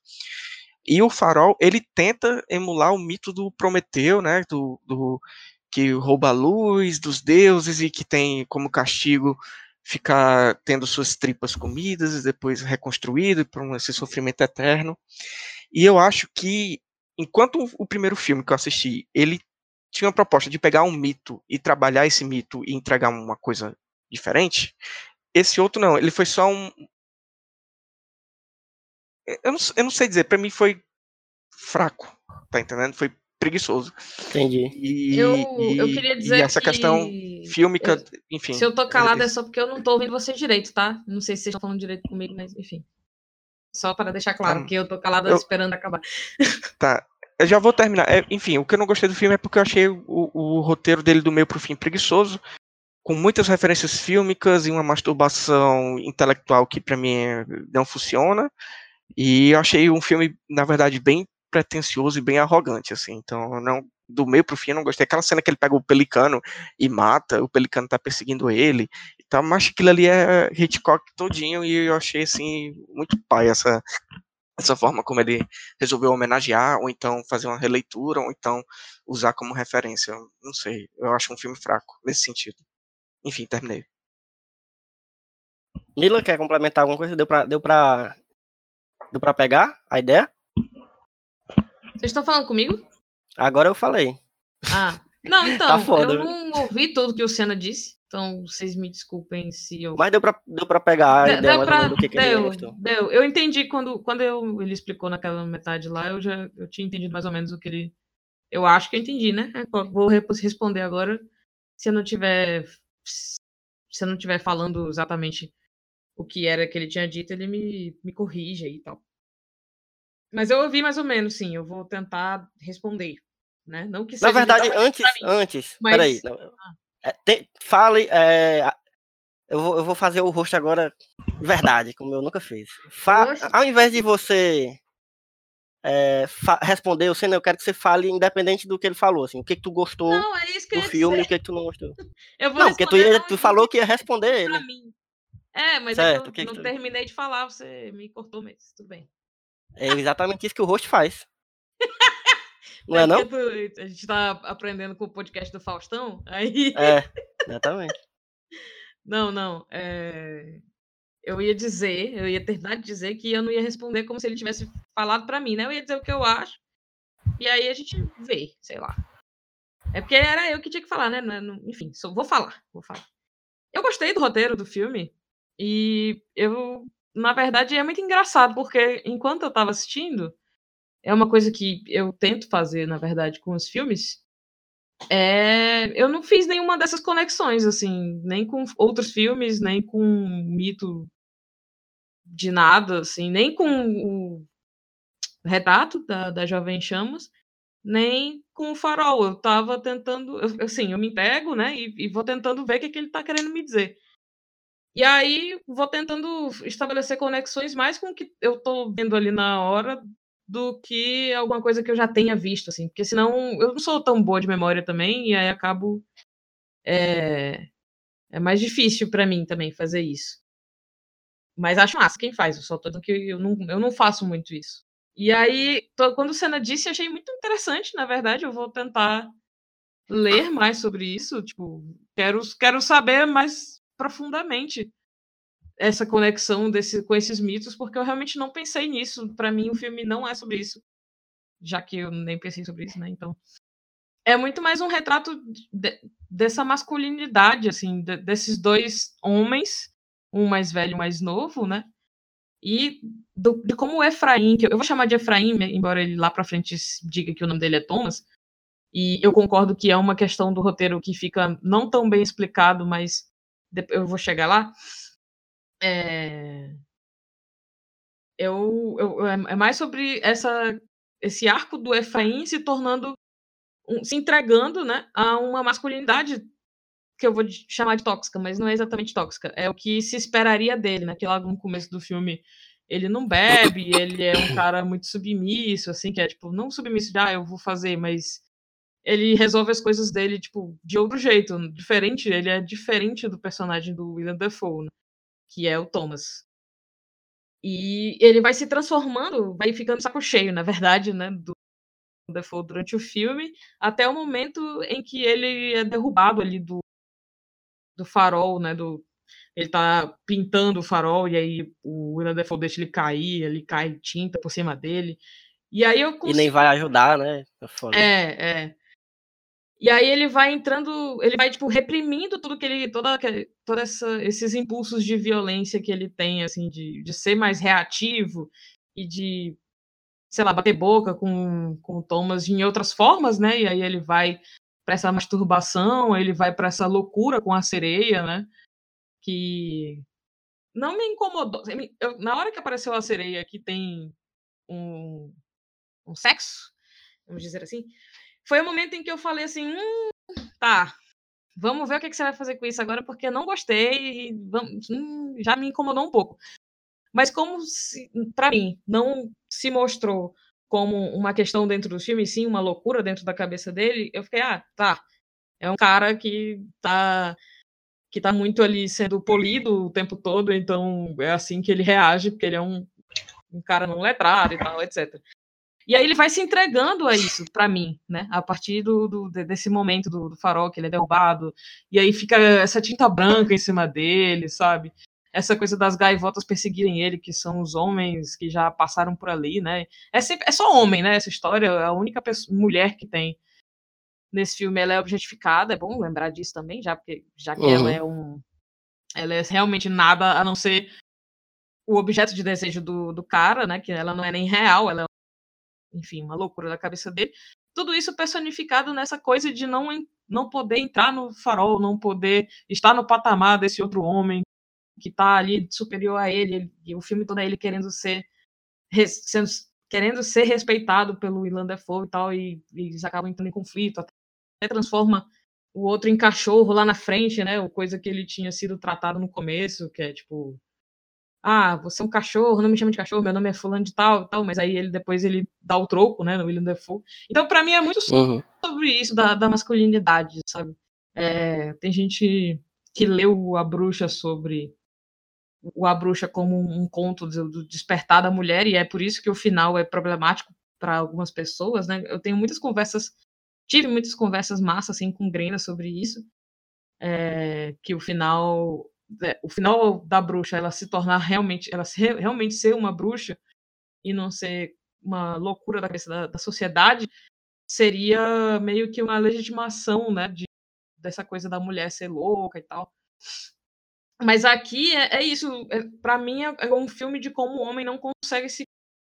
E o Farol ele tenta emular o mito do Prometeu, né? Do, do que rouba a luz dos deuses e que tem como castigo ficar tendo suas tripas comidas e depois reconstruído para esse sofrimento eterno. E eu acho que, enquanto o primeiro filme que eu assisti, ele tinha uma proposta de pegar um mito e trabalhar esse mito e entregar uma coisa diferente, esse outro não, ele foi só um. Eu não, eu não sei dizer, para mim foi fraco, tá entendendo? Foi preguiçoso. Entendi. E, Eu, e, eu queria dizer e essa que questão fílmica, eu- enfim. se eu tô calada é é- só porque eu não tô ouvindo vocês direito, tá? Não sei se vocês estão falando direito comigo, mas enfim. Só para deixar claro Ah, que eu tô calada eu- esperando acabar. [LAUGHS] Tá. Eu já vou terminar. É, enfim, o que eu não gostei do filme é porque eu achei o, o roteiro dele do meio pro fim preguiçoso, com muitas referências fílmicas e uma masturbação intelectual que pra mim é- não funciona. E eu achei um filme, na verdade, bem pretencioso e bem arrogante, assim. Então, não do meio pro fim eu não gostei. Aquela cena que ele pega o pelicano e mata, o pelicano tá perseguindo ele e mas aquilo ali é Hitchcock todinho e eu achei, assim, muito pai essa, essa forma como ele resolveu homenagear, ou então fazer uma releitura, ou então usar como referência. Não sei, eu acho um filme fraco nesse sentido. Enfim, terminei. Mila, quer complementar alguma coisa? Deu pra, deu pra, deu pra pegar a ideia? Vocês estão falando comigo? Agora eu falei. Ah. Não, [LAUGHS] então, foda, eu não ouvi tudo que o Senna disse. Então, vocês me desculpem se eu. Mas deu pra, deu pra pegar a De- ideia deu pra- do que, que ele deu, gostou. deu. Eu entendi quando, quando eu, ele explicou naquela metade lá, eu já eu tinha entendido mais ou menos o que ele. Eu acho que eu entendi, né? É, Vou re- responder agora. Se eu não tiver. Se eu não tiver falando exatamente o que era que ele tinha dito, ele me, me corrige aí e tal. Mas eu ouvi mais ou menos, sim. Eu vou tentar responder. Né? Não que Na verdade, antes, mim. antes, Mas- peraí. tem- fale, é, eu, vou, eu vou fazer o rosto agora de verdade, como eu nunca fiz. Fa- ao invés de você é, responder, você, eu quero que você fale independente do que ele falou, assim, o que, que tu gostou Não, é que do filme e o que, que tu não gostou. [LAUGHS] Eu vou Não, porque tu, ia- tu falou que ia responder ele. mim. É, mas Certo, é que o que eu que não tu- terminei de falar, você me cortou mesmo. Tudo bem. É exatamente isso que o rosto faz. [LAUGHS] Não é não? porque tu- a gente tá aprendendo com o podcast do Faustão, aí. É, exatamente. Não, não. é, Eu ia dizer, eu ia terminar de dizer que eu não ia responder como se ele tivesse falado pra mim, né? Eu ia dizer o que eu acho. E aí a gente vê, sei lá. É porque era eu que tinha que falar, né? Não- não- Enfim, só vou falar, vou falar. Eu gostei do roteiro do filme e eu, na verdade, é muito engraçado porque enquanto eu tava assistindo, é uma coisa que eu tento fazer, na verdade, com os filmes. É, eu não fiz nenhuma dessas conexões, assim, nem com outros filmes, nem com mito de nada, assim, nem com o retrato da, da Jovem Chamas, nem com o farol. Eu tava tentando, eu- assim, eu me pego, né, e, e vou tentando ver o que, que ele tá querendo me dizer. E aí vou tentando estabelecer conexões mais com o que eu tô vendo ali na hora do que alguma coisa que eu já tenha visto, assim, porque senão eu não sou tão boa de memória também, e aí acabo. É, é mais difícil pra mim também fazer isso. Mas acho massa quem faz, eu só tô que eu não, eu não faço muito isso. E aí, tô- quando o Senna disse, achei muito interessante, na verdade, eu vou tentar ler mais sobre isso, tipo, quero, quero saber mais profundamente essa conexão desse, com esses mitos, porque eu realmente não pensei nisso. Pra mim, o filme não é sobre isso, já que eu nem pensei sobre isso, né? Então, é muito mais um retrato de- dessa masculinidade, assim, de- desses dois homens, um mais velho um mais novo, né? E do- de como o Efraim, que eu eu vou chamar de Efraim, embora ele lá pra frente diga que o nome dele é Thomas, e eu concordo que é uma questão do roteiro que fica não tão bem explicado, mas eu vou chegar lá. É, eu, eu- é é mais sobre essa, esse arco do Efraim se tornando, se entregando, né, a uma masculinidade que eu vou chamar de tóxica, mas não é exatamente tóxica. É o que se esperaria dele, né? Que lá no começo do filme ele não bebe, ele é um cara muito submisso, assim, que é tipo, não submisso de, ah, eu vou fazer, mas ele resolve as coisas dele, tipo, de outro jeito, diferente, ele é diferente do personagem do William Dafoe, né? que é o Thomas. E ele vai se transformando, vai ficando saco cheio, na verdade, né, do Dafoe durante o filme, até o momento em que ele é derrubado ali do, do farol, né, do, ele tá pintando o farol e aí o William Defoe deixa ele cair, ele cai tinta por cima dele. E aí eu E nem vai ajudar, né? É é, é. E aí ele vai entrando, ele vai tipo reprimindo tudo que ele, toda, toda esses impulsos de violência que ele tem, assim, de, de ser mais reativo e de, sei lá, bater boca com, com Thomas em outras formas, né? E aí ele vai para essa masturbação, ele vai para essa loucura com a sereia, né? Que não me incomodou. me- eu- na hora que apareceu a sereia que tem um, um sexo, vamos dizer assim, foi o momento em que eu falei assim, hum, tá, vamos ver o que, você vai fazer com isso agora, porque não gostei, e vamos- hum, já me incomodou um pouco. Mas como para mim não se mostrou como uma questão dentro do filme, sim uma loucura dentro da cabeça dele, eu fiquei, ah, tá, é um cara que tá que tá muito ali sendo polido o tempo todo, então é assim que ele reage, porque ele é um, um cara não letrado e tal, etc. E aí ele vai se entregando a isso, pra mim, né? A partir do, do- de- desse momento do, do farol, que ele é derrubado, e aí fica essa tinta branca em cima dele, sabe? Essa coisa das gaivotas perseguirem ele, que são os homens que já passaram por ali, né? É, sempre, é só homem, né? Essa história, a única pessoa- mulher que tem nesse filme, ela é objetificada, é bom lembrar disso também, já, porque, já que ela Uhum. é um. Ela é realmente nada a não ser o objeto de desejo do, do cara, né? Que ela não é nem real, ela é enfim, uma loucura da cabeça dele. Tudo isso personificado nessa coisa de não, não poder entrar no farol, não poder estar no patamar desse outro homem que está ali superior a ele, o filme todo é ele querendo ser, sendo- querendo ser respeitado pelo Willem Dafoe e tal, e, e eles acabam entrando em conflito, até transforma o outro em cachorro lá na frente, né, o coisa que ele tinha sido tratado no começo, que é tipo, ah, você é um cachorro, não me chama de cachorro, meu nome é fulano de tal, tal, mas aí ele depois ele dá o troco, né, no William Dafoe. Então, para mim é muito Uhum. sobre isso da, da masculinidade, sabe? É, tem gente que leu A Bruxa sobre o A Bruxa como um, conto do, despertar da mulher, e é por isso que o final é problemático para algumas pessoas, né? Eu tenho muitas conversas, tive muitas conversas massas assim com Grena sobre isso, é, que o final, o final da bruxa, ela se tornar realmente, ela se, realmente ser uma bruxa e não ser uma loucura da cabeça da, da sociedade, seria meio que uma legitimação, né, de, dessa coisa da mulher ser louca e tal. Mas aqui é, é isso, é, para mim é, é um filme de como o homem não consegue se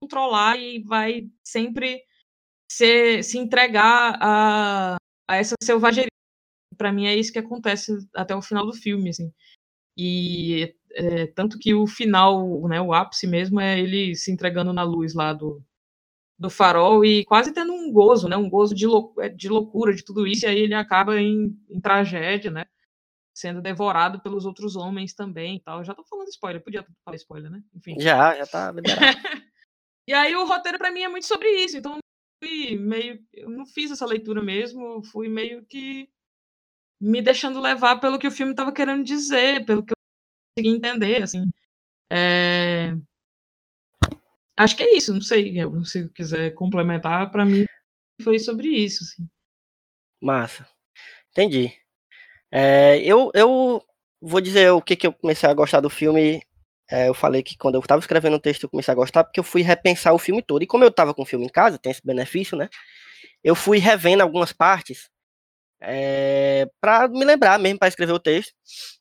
controlar e vai sempre se, se entregar a, a essa selvageria. Para mim é isso que acontece até o final do filme, assim. E é, tanto que o final, né, o ápice mesmo é ele se entregando na luz lá do, do farol e quase tendo um gozo, né, um gozo de, lou de loucura de tudo isso, e aí ele acaba em, em tragédia, né, sendo devorado pelos outros homens também e tal. Já tô falando spoiler, podia falar spoiler, né? Enfim. Já, já tá liberado. [LAUGHS] e aí o roteiro para mim é muito sobre isso, então fui meio, eu não fiz essa leitura mesmo, fui meio que me deixando levar pelo que o filme estava querendo dizer, pelo que eu consegui entender, assim. É... Acho que é isso, não sei, se quiser complementar, para mim foi sobre isso, assim. Massa. Entendi. É, eu, eu vou dizer o que, que eu comecei a gostar do filme. É, eu falei que quando eu estava escrevendo o texto eu comecei a gostar porque eu fui repensar o filme todo. E como eu estava com o filme em casa, tem esse benefício, né? Eu fui revendo algumas partes é, para me lembrar mesmo para escrever o texto.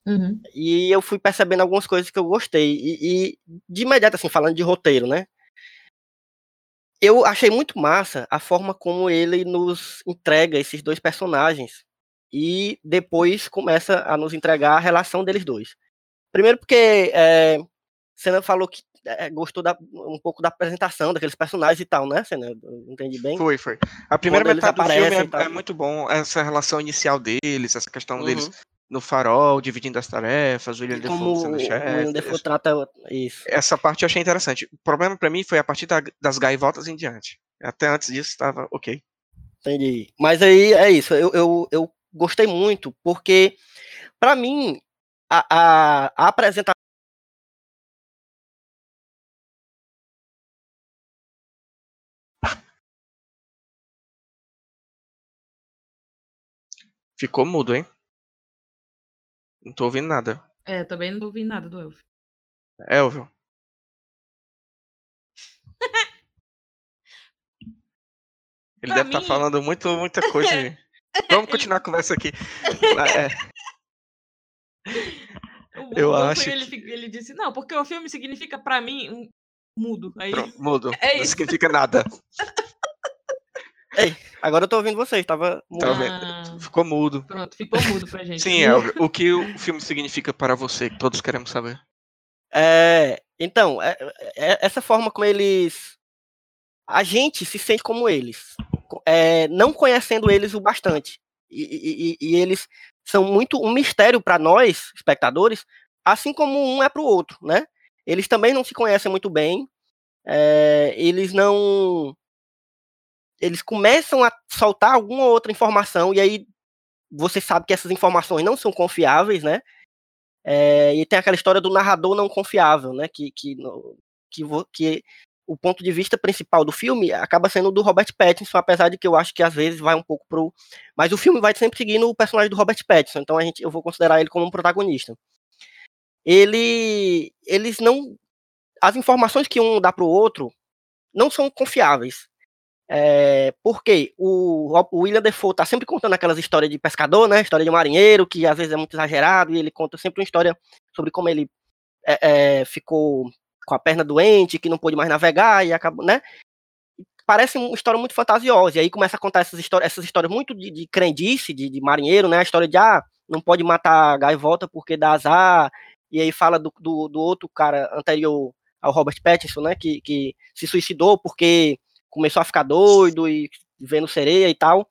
Uhum. E eu fui percebendo algumas coisas que eu gostei. E, e, de imediato, assim, falando de roteiro, né? Eu achei muito massa a forma como ele nos entrega esses dois personagens. E depois começa a nos entregar a relação deles dois. Primeiro porque é, Senna falou que é, gostou da, um pouco da apresentação daqueles personagens e tal, né, Senna? Entendi bem. Foi, foi. A primeira Quando metade do filme é, é muito bom, essa relação inicial deles, essa questão deles Uhum. no farol, dividindo as tarefas, o William Defoe como sendo o chefe. William Defoe trata isso. Essa parte eu achei interessante. O problema pra mim foi a partir da- das gaivotas em diante. Até antes disso estava ok. Entendi. Mas aí é isso. Eu, eu, eu gostei muito, porque, para mim, a, a, a apresentação. Ficou mudo, hein? Não tô ouvindo nada. É, também não ouvi nada do Elvio. Elvio. [LAUGHS] Ele Pra deve estar mim- falando muito, muita coisa. aí. [LAUGHS] Vamos continuar a conversa aqui. [LAUGHS] É, O- Eu o acho ele, que- ele disse, não, porque o filme significa pra mim um mudo. Aí, pronto, mudo. É Não isso. significa nada. Agora eu tô ouvindo vocês, tava. Mudo. Ah, Ficou mudo. pronto, ficou mudo pra gente. Sim, Elvio. [LAUGHS] O que o filme significa para você? Que todos queremos saber. É, então, é- é- essa forma como eles. A gente se sente como eles, é, não conhecendo eles o bastante. E, e- e- e eles são muito um mistério para nós, espectadores, assim como um é para o outro, né? Eles também não se conhecem muito bem, é, eles não. Eles começam a soltar alguma outra informação, e aí você sabe que essas informações não são confiáveis, né? É, e tem aquela história do narrador não confiável, né? Que, que, que, que o ponto de vista principal do filme acaba sendo do Robert Pattinson, apesar de que eu acho que às vezes vai um pouco pro. Mas o filme vai sempre seguindo o personagem do Robert Pattinson, então a gente, eu vou considerar ele como um protagonista. Ele, eles não, as informações que um dá pro outro não são confiáveis. É, porque o, o William Defoe tá sempre contando aquelas histórias de pescador, né? História de marinheiro, que às vezes é muito exagerado, e ele conta sempre uma história sobre como ele é, é, ficou com a perna doente, que não pôde mais navegar, e acabou, né? Parece uma história muito fantasiosa, e aí começa a contar essas histórias, essas histórias muito de, de crendice, de, de marinheiro, né? A história de, ah, não pode matar a gaivota porque dá azar, e aí fala do, do, do outro cara anterior ao Robert Pattinson, né? Que, que se suicidou porque começou a ficar doido e vendo sereia e tal.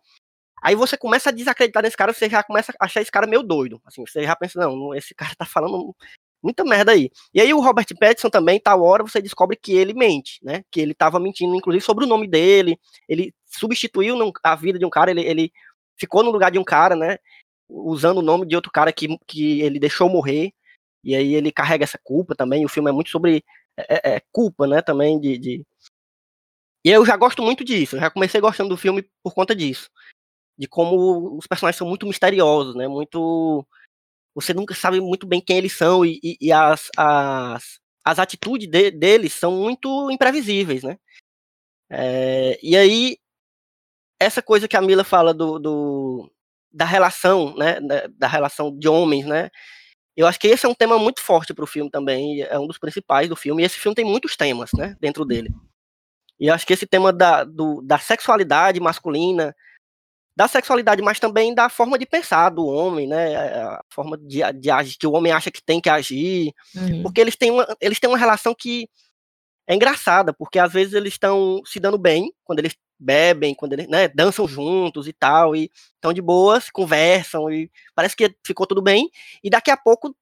Aí você começa a desacreditar nesse cara, você já começa a achar esse cara meio doido. Assim, você já pensa, não, esse cara tá falando muita merda aí. E aí o Robert Pattinson também, tal hora, você descobre que ele mente, né? Que ele tava mentindo, inclusive, sobre o nome dele. Ele substituiu a vida de um cara, ele, ele ficou no lugar de um cara, né? Usando o nome de outro cara que, que ele deixou morrer. E aí ele carrega essa culpa também. O filme é muito sobre é, é, culpa, né? Também de, de, e eu já gosto muito disso, eu já comecei gostando do filme por conta disso. De como os personagens são muito misteriosos, né? Muito. Você nunca sabe muito bem quem eles são e, e, e as, as, as atitudes de, deles são muito imprevisíveis, né? É, e aí, essa coisa que a Mila fala do, do da relação, né? Da, da relação de homens, né? Eu acho que esse é um tema muito forte para o filme também, é um dos principais do filme. E esse filme tem muitos temas, né? Dentro dele. E acho que esse tema da, do, da sexualidade masculina, da sexualidade, mas também da forma de pensar do homem, né? A forma de, de agir, que o homem acha que tem que agir. Uhum. Porque eles têm uma, eles têm uma relação que é engraçada, porque às vezes eles estão se dando bem, quando eles bebem, quando eles né, dançam juntos e tal, e estão de boas, conversam, e parece que ficou tudo bem, e daqui a pouco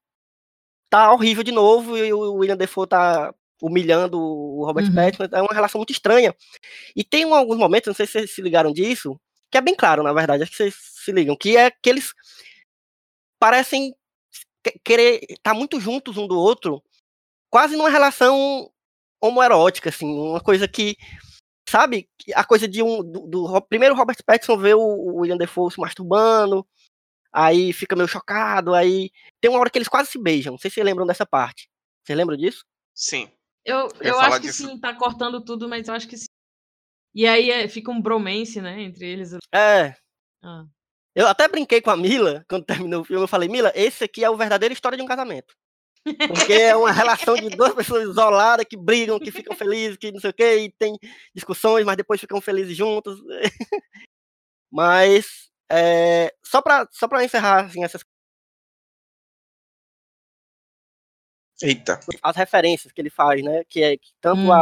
tá horrível de novo, e o William Defoe tá humilhando o Robert Uhum. Pattinson, é uma relação muito estranha. E tem um- alguns momentos, não sei se vocês se ligaram disso, que é bem claro, na verdade, acho que vocês se ligam, que é que eles parecem que- querer estar muito juntos um do outro, quase numa relação homoerótica, assim, uma coisa que, sabe, a coisa de um, do, do Ro- primeiro Robert Pattinson vê o, o William Defoe se masturbando, aí fica meio chocado, aí tem uma hora que eles quase se beijam, não sei se vocês lembram dessa parte, vocês lembram disso? Sim. Eu, eu acho que disso. sim, tá cortando tudo, mas eu acho que sim. E aí é, fica um bromance, né, entre eles. É, Ah. eu até brinquei com a Mila, quando terminou o filme, eu falei, Mila, esse aqui é o verdadeiro história de um casamento. Porque é uma relação de duas pessoas isoladas que brigam, que ficam felizes, que não sei o quê, e tem discussões, mas depois ficam felizes juntos. [LAUGHS] mas, é, só para só pra encerrar assim, essas, Eita. as referências que ele faz, né? Que é tanto Hum. a,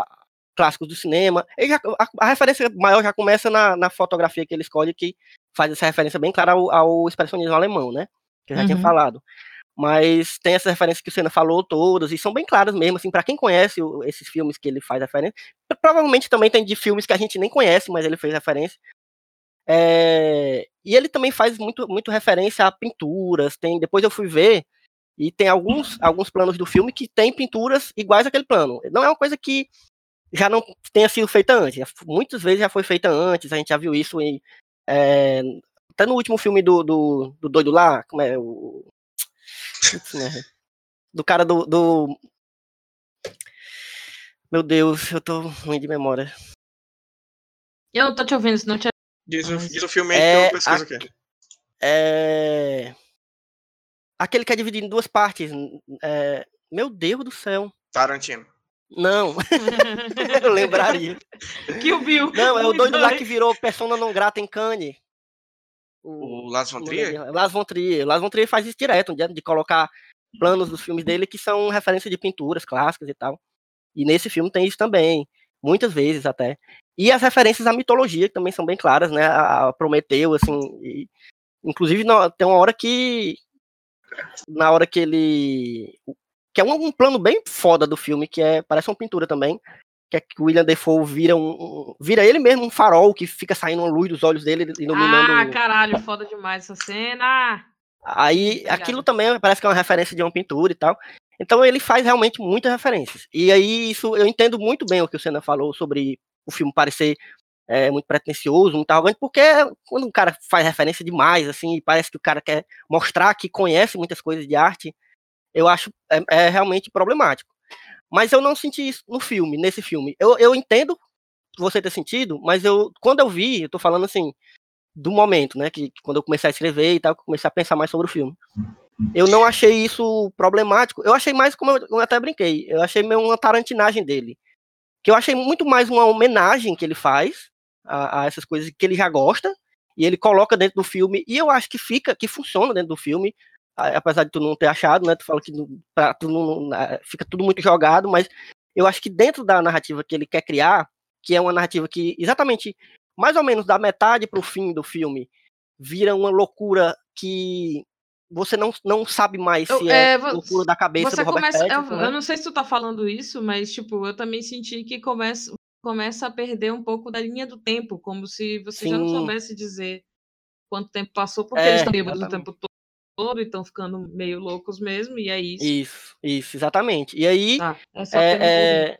a- clássicos do cinema. Já- a, a referência maior já começa na, na fotografia que ele escolhe, que faz essa referência bem clara ao, ao expressionismo alemão, né? Que eu já tinha Uhum. falado. Mas tem essas referências que o Senna falou todas, e são bem claras mesmo, assim, para quem conhece o- esses filmes que ele faz referência. Provavelmente também tem de filmes que a gente nem conhece, mas ele fez referência. É, e ele também faz muito, muito referência a pinturas. Tem, depois eu fui ver, e tem alguns, alguns planos do filme que tem pinturas iguais àquele plano. Não é uma coisa que já não tenha sido feita antes. muitas vezes já foi feita antes, a gente já viu isso em. é, até no último filme do, do, do Doido lá, como é? O, merda. Do cara do, do. Meu Deus, eu tô ruim de memória. Eu não tô te ouvindo, senão te. Diz o, diz o filme aí É, que eu pesquiso a- aqui. É. Aquele que é dividido em duas partes. é, Meu Deus do céu. Tarantino. Não, [LAUGHS] eu lembraria. Kill Bill. Não, é o doido lá que virou persona não grata em Cannes. O, O Lars von Trier? Las von Trier. Las von Trier faz isso direto, de, colocar planos dos filmes dele que são referência de pinturas clássicas e tal. E nesse filme tem isso também, muitas vezes até. E as referências à mitologia, que também são bem claras, né? A Prometeu, assim. e- inclusive, no- tem uma hora que. Na hora que ele. Que é um, um plano bem foda do filme, que é. Parece uma pintura também. Que é que o William Defoe vira um. um- vira ele mesmo um farol que fica saindo uma luz dos olhos dele, iluminando. Ah, caralho, foda demais essa cena. Aí Obrigada. aquilo também parece que é uma referência de uma pintura e tal. Então ele faz realmente muitas referências. E aí isso eu entendo muito bem o que o Senna falou sobre o filme parecer é, muito pretencioso, muito arrogante, porque quando um cara faz referência demais, assim, e parece que o cara quer mostrar que conhece muitas coisas de arte, eu acho é, é realmente problemático. Mas eu não senti isso no filme, nesse filme. Eu, eu entendo você ter sentido, mas eu quando eu vi, eu tô falando assim, do momento, né? Que, que quando eu comecei a escrever e tal, comecei a pensar mais sobre o filme. Eu não achei isso problemático. Eu achei mais, como eu, eu até brinquei, eu achei meio uma tarantinagem dele. Que eu achei muito mais uma homenagem que ele faz a, a essas coisas que ele já gosta, e ele coloca dentro do filme, e eu acho que fica, que funciona dentro do filme, apesar de tu não ter achado, né? Tu fala que pra tu não, fica tudo muito jogado, mas eu acho que dentro da narrativa que ele quer criar, que é uma narrativa que exatamente mais ou menos da metade pro fim do filme vira uma loucura que você não, não sabe mais Eu- se é, é, loucura da cabeça Você do Robert começa. Eu, Pattinson, né? eu não sei se tu tá falando isso, mas, tipo, eu também senti que começa, começa a perder um pouco da linha do tempo, como se você já não Sim. soubesse dizer quanto tempo passou, porque É, eles estão bêbados o tempo todo e estão ficando meio loucos mesmo, e é isso. Isso, isso, exatamente. E aí, Tá, é só é- é-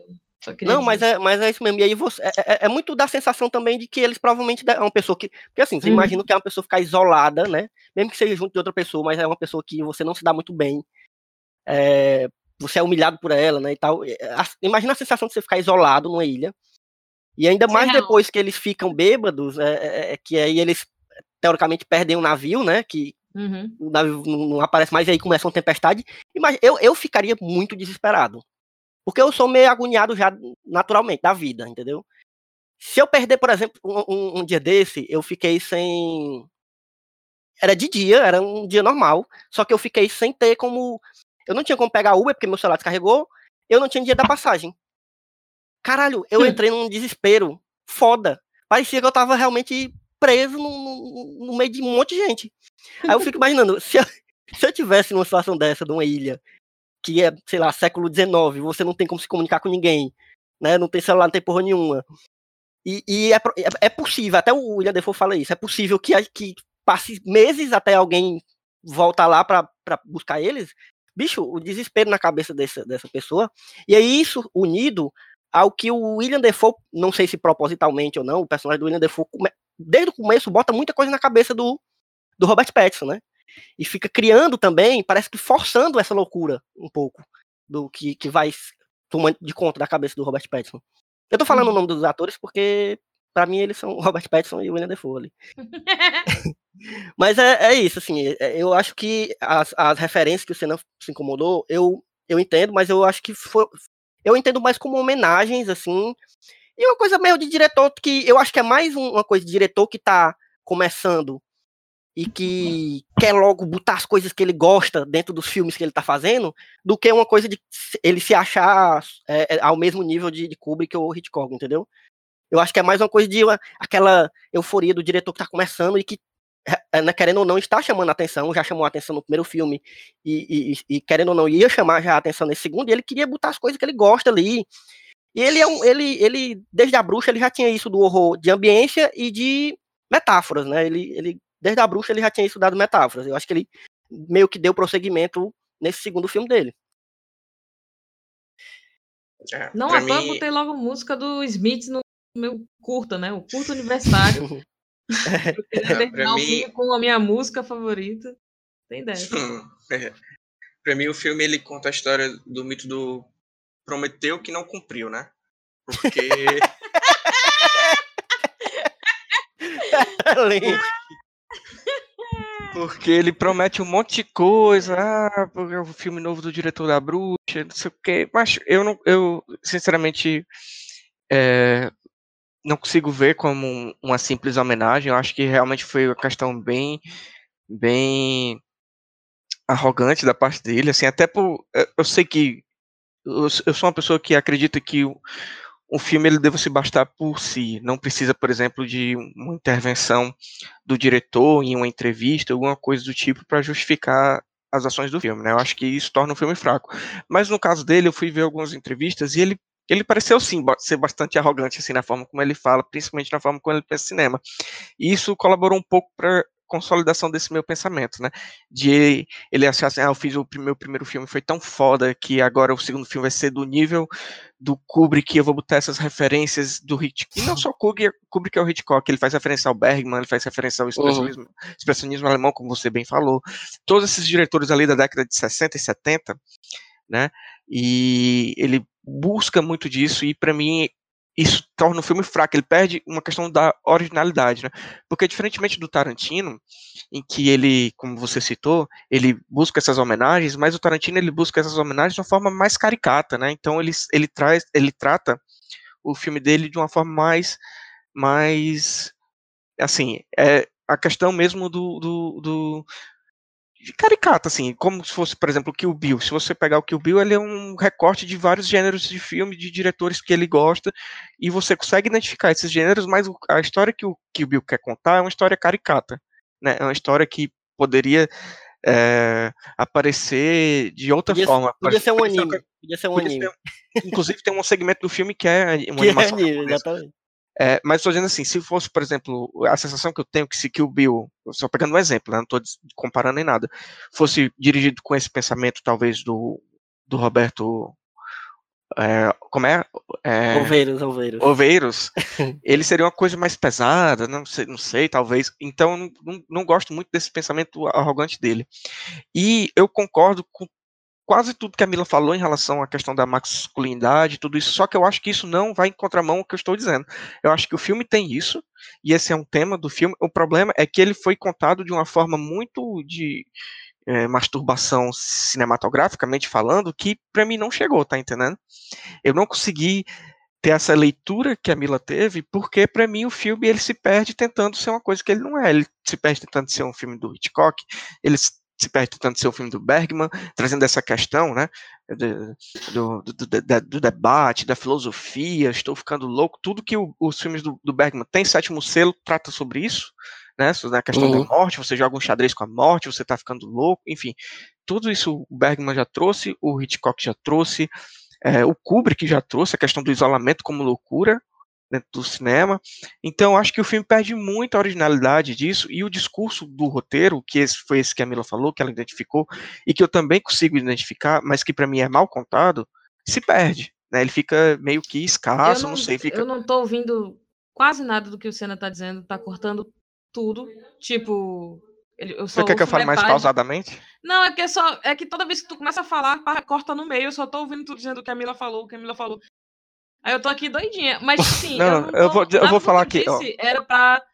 queria Não, mas é, mas é isso mesmo. E aí você, é, é- é muito da sensação também de que eles provavelmente é uma pessoa que. Porque assim, você Uhum. imagina que é uma pessoa ficar isolada, né? Mesmo que seja junto de outra pessoa, mas é uma pessoa que você não se dá muito bem. é, você é humilhado por ela, né? E tal. Imagina a sensação de você ficar isolado numa ilha. E ainda mais real. depois que eles ficam bêbados, é, é- é que aí eles teoricamente perdem o navio, né? Que Uhum. o navio não, não aparece mais e aí começa uma tempestade. Mas eu, eu ficaria muito desesperado. Porque eu sou meio agoniado já naturalmente da vida, entendeu? Se eu perder, por exemplo, um, um- um dia desse, eu fiquei sem. Era de dia, era um dia normal. Só que eu fiquei sem ter como. Eu não tinha como pegar Uber, porque meu celular descarregou. Eu não tinha dia da passagem. Caralho, eu entrei num desespero foda. Parecia que eu tava realmente preso no, no- no meio de um monte de gente. Aí eu fico [LAUGHS] imaginando, se eu, [LAUGHS] se eu tivesse numa situação dessa, de uma ilha, que é, sei lá, século XIX, você não tem como se comunicar com ninguém, né? Não tem celular, não tem porra nenhuma. E, e é, é- é possível, até o William Defoe fala isso, é possível que, que passe meses até alguém voltar lá pra pra buscar eles. Bicho, o desespero na cabeça dessa, dessa pessoa. E aí isso unido ao que o William Defoe, não sei se propositalmente ou não, o personagem do William Defoe, desde o começo, bota muita coisa na cabeça do, do Robert Pattinson, né? E fica criando também, parece que forçando essa loucura um pouco do que, que vai tomando de conta da cabeça do Robert Pattinson. Eu tô falando o Uhum. nome dos atores porque, pra mim, eles são o Robert Pattinson e o William Defoe ali. [LAUGHS] [LAUGHS] Mas é, é isso, assim, é- eu acho que as, as referências que o Senna se incomodou, eu, eu entendo, mas eu acho que foi. Eu entendo mais como homenagens, assim. E uma coisa meio de diretor que eu acho que é mais um- uma coisa de diretor que tá começando e que quer logo botar as coisas que ele gosta dentro dos filmes que ele tá fazendo, do que uma coisa de ele se achar é, é, ao mesmo nível de, de Kubrick ou Hitchcock, entendeu? Eu acho que é mais uma coisa de uma- aquela euforia do diretor que tá começando e que, né, querendo ou não, está chamando a atenção, já chamou a atenção no primeiro filme, e, e- e, querendo ou não, ia chamar já a atenção nesse segundo, e ele queria botar as coisas que ele gosta ali. E ele é um, ele, ele, desde a bruxa, ele já tinha isso do horror de ambiência e de metáforas, né? Ele, ele, desde a bruxa, ele já tinha estudado metáforas. Eu acho que ele meio que deu prosseguimento nesse segundo filme dele. É, Não à toa mim, botei logo música do Smith no meu curta, né? O curta universitário. [LAUGHS] Eu queria É, pra terminar o mim- filme com a minha música favorita. Tem dessa. É. Pra mim, o filme ele conta a história do mito do Prometeu que não cumpriu, né? Porque. [LAUGHS] Porque ele promete um monte de coisa, ah, porque é o filme novo do diretor da bruxa, não sei o quê. Mas eu não, eu, sinceramente, é, não consigo ver como um- uma simples homenagem. Eu acho que realmente foi uma questão bem, bem arrogante da parte dele, assim, até por, eu- sei que eu sou uma pessoa que acredita que o, o filme ele deve se bastar por si, não precisa, por exemplo, de uma intervenção do diretor em uma entrevista, alguma coisa do tipo para justificar as ações do filme, né? Eu acho que isso torna o filme fraco. Mas no caso dele, eu fui ver algumas entrevistas e ele ele pareceu sim ser bastante arrogante assim na forma como ele fala, principalmente na forma como ele pensa cinema. E isso colaborou um pouco para consolidação desse meu pensamento, né? De ele achar assim, ah, eu fiz o meu primeiro filme foi tão foda que agora o segundo filme vai ser do nível do Kubrick, eu vou botar essas referências do Hitchcock. E não só Kubrick, Kubrick é o Hitchcock, ele faz referência ao Bergman, ele faz referência ao expressionismo, expressionismo alemão, como você bem falou. Todos esses diretores ali da década de 60 e 70, né? E ele busca muito disso e para mim isso torna o filme fraco, ele perde uma questão da originalidade, né? Porque diferentemente do Tarantino, em que ele, como você citou, ele busca essas homenagens, mas o Tarantino ele busca essas homenagens de uma forma mais caricata, né? Então ele, ele traz, ele trata o filme dele de uma forma mais, mais, assim, é a questão mesmo do, do, do de caricata, assim, como se fosse, por exemplo, o Kill Bill. Se você pegar o Kill Bill, ele é um recorte de vários gêneros de filme, de diretores que ele gosta, e você consegue identificar esses gêneros, mas a história que o Kill Bill quer contar é uma história caricata, né? É uma história que poderia é, aparecer de outra Podia, forma. podia ser um anime. Podia ser um anime. inclusive tem um segmento do filme que é uma [LAUGHS] Que é animação anime, japonesa. exatamente. É, mas estou dizendo assim, se fosse, por exemplo, a sensação que eu tenho que se Kill Bill, só pegando um exemplo, né, não estou comparando nem nada, fosse dirigido com esse pensamento, talvez, do, do Roberto. é, como é? é Oveiros, oveiros. Oveiros, [LAUGHS] ele seria uma coisa mais pesada, não sei, não sei talvez. Então, não, não, não gosto muito desse pensamento arrogante dele. E eu concordo com quase tudo que a Mila falou em relação à questão da masculinidade, tudo isso, só que eu acho que isso não vai em contramão ao que eu estou dizendo. Eu acho que o filme tem isso, e esse é um tema do filme. O problema é que ele foi contado de uma forma muito de eh, masturbação cinematograficamente falando, que para mim não chegou, tá entendendo? Eu não consegui ter essa leitura que a Mila teve, porque para mim o filme ele se perde tentando ser uma coisa que ele não é. Ele se perde tentando ser um filme do Hitchcock, ele se perde tentando ser o filme do Bergman, trazendo essa questão, né, do, do, do, do, debate, da filosofia, estou ficando louco, tudo que o, os filmes do, do, Bergman tem, Sétimo Selo trata sobre isso, né, sobre a questão uhum. da morte, você joga um xadrez com a morte, você está ficando louco, enfim, tudo isso o Bergman já trouxe, o Hitchcock já trouxe, é, o Kubrick já trouxe a questão do isolamento como loucura, dentro do cinema. Então, acho que o filme perde muito a originalidade disso e o discurso do roteiro, que esse foi esse que a Mila falou, que ela identificou e que eu também consigo identificar, mas que para mim é mal contado, se perde. Né? Ele fica meio que escasso, não, não, sei. Fica... Eu não tô ouvindo quase nada do que o Senna tá dizendo, tá cortando tudo. Tipo. Eu Você quer que eu fale metade. mais pausadamente? Não, é que é só. É que toda vez que tu começa a falar, corta no meio, eu só tô ouvindo tu dizendo o que a Mila falou, o que a Mila falou. Aí eu tô aqui doidinha. Mas [LAUGHS] sim, não, eu, não eu vou, eu vou falar aqui. Disse, era pra.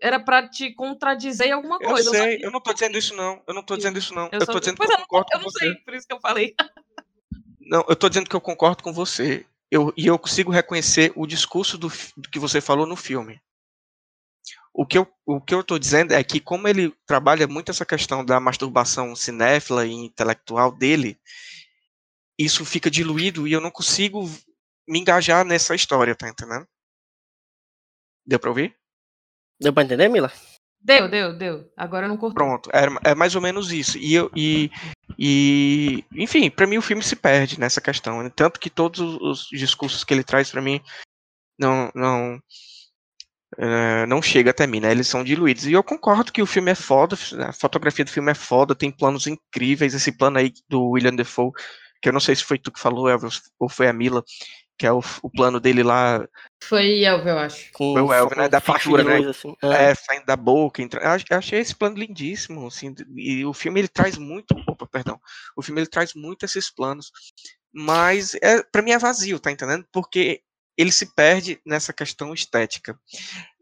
Era pra te contradizer alguma coisa. Eu sei, eu, eu não tô dizendo isso, não. Eu não tô dizendo isso, não. Eu, eu tô dizendo pois que eu, eu concordo não, com não você. sei, por isso que eu falei. Não, eu tô dizendo que eu concordo com você. Eu, e eu consigo reconhecer o discurso do, do que você falou no filme. O que, eu, o que eu tô dizendo é que, como ele trabalha muito essa questão da masturbação cinéfila e intelectual dele, isso fica diluído e eu não consigo me engajar nessa história, tá entendendo? Deu pra ouvir? Deu pra entender, Mila? Deu, deu, deu. Agora não cortou. Pronto, é, é mais ou menos isso. E, eu, e, e enfim, para mim o filme se perde nessa questão. Né? Tanto que todos os discursos que ele traz para mim não, não, uh, não chega até mim, né? Eles são diluídos. E eu concordo que o filme é foda, a fotografia do filme é foda, tem planos incríveis. Esse plano aí do William Defoe, que eu não sei se foi tu que falou, Elvis, ou foi a Mila, que é o, o plano dele lá, Foi Elvio, eu acho. Com, Foi o Elvio, né, da de né? assim. Ah, é, saindo da boca. Entra... Eu achei esse plano lindíssimo, assim, e o filme ele traz muito, opa, perdão, o filme ele traz muito esses planos, mas é, para mim é vazio, tá entendendo? Porque ele se perde nessa questão estética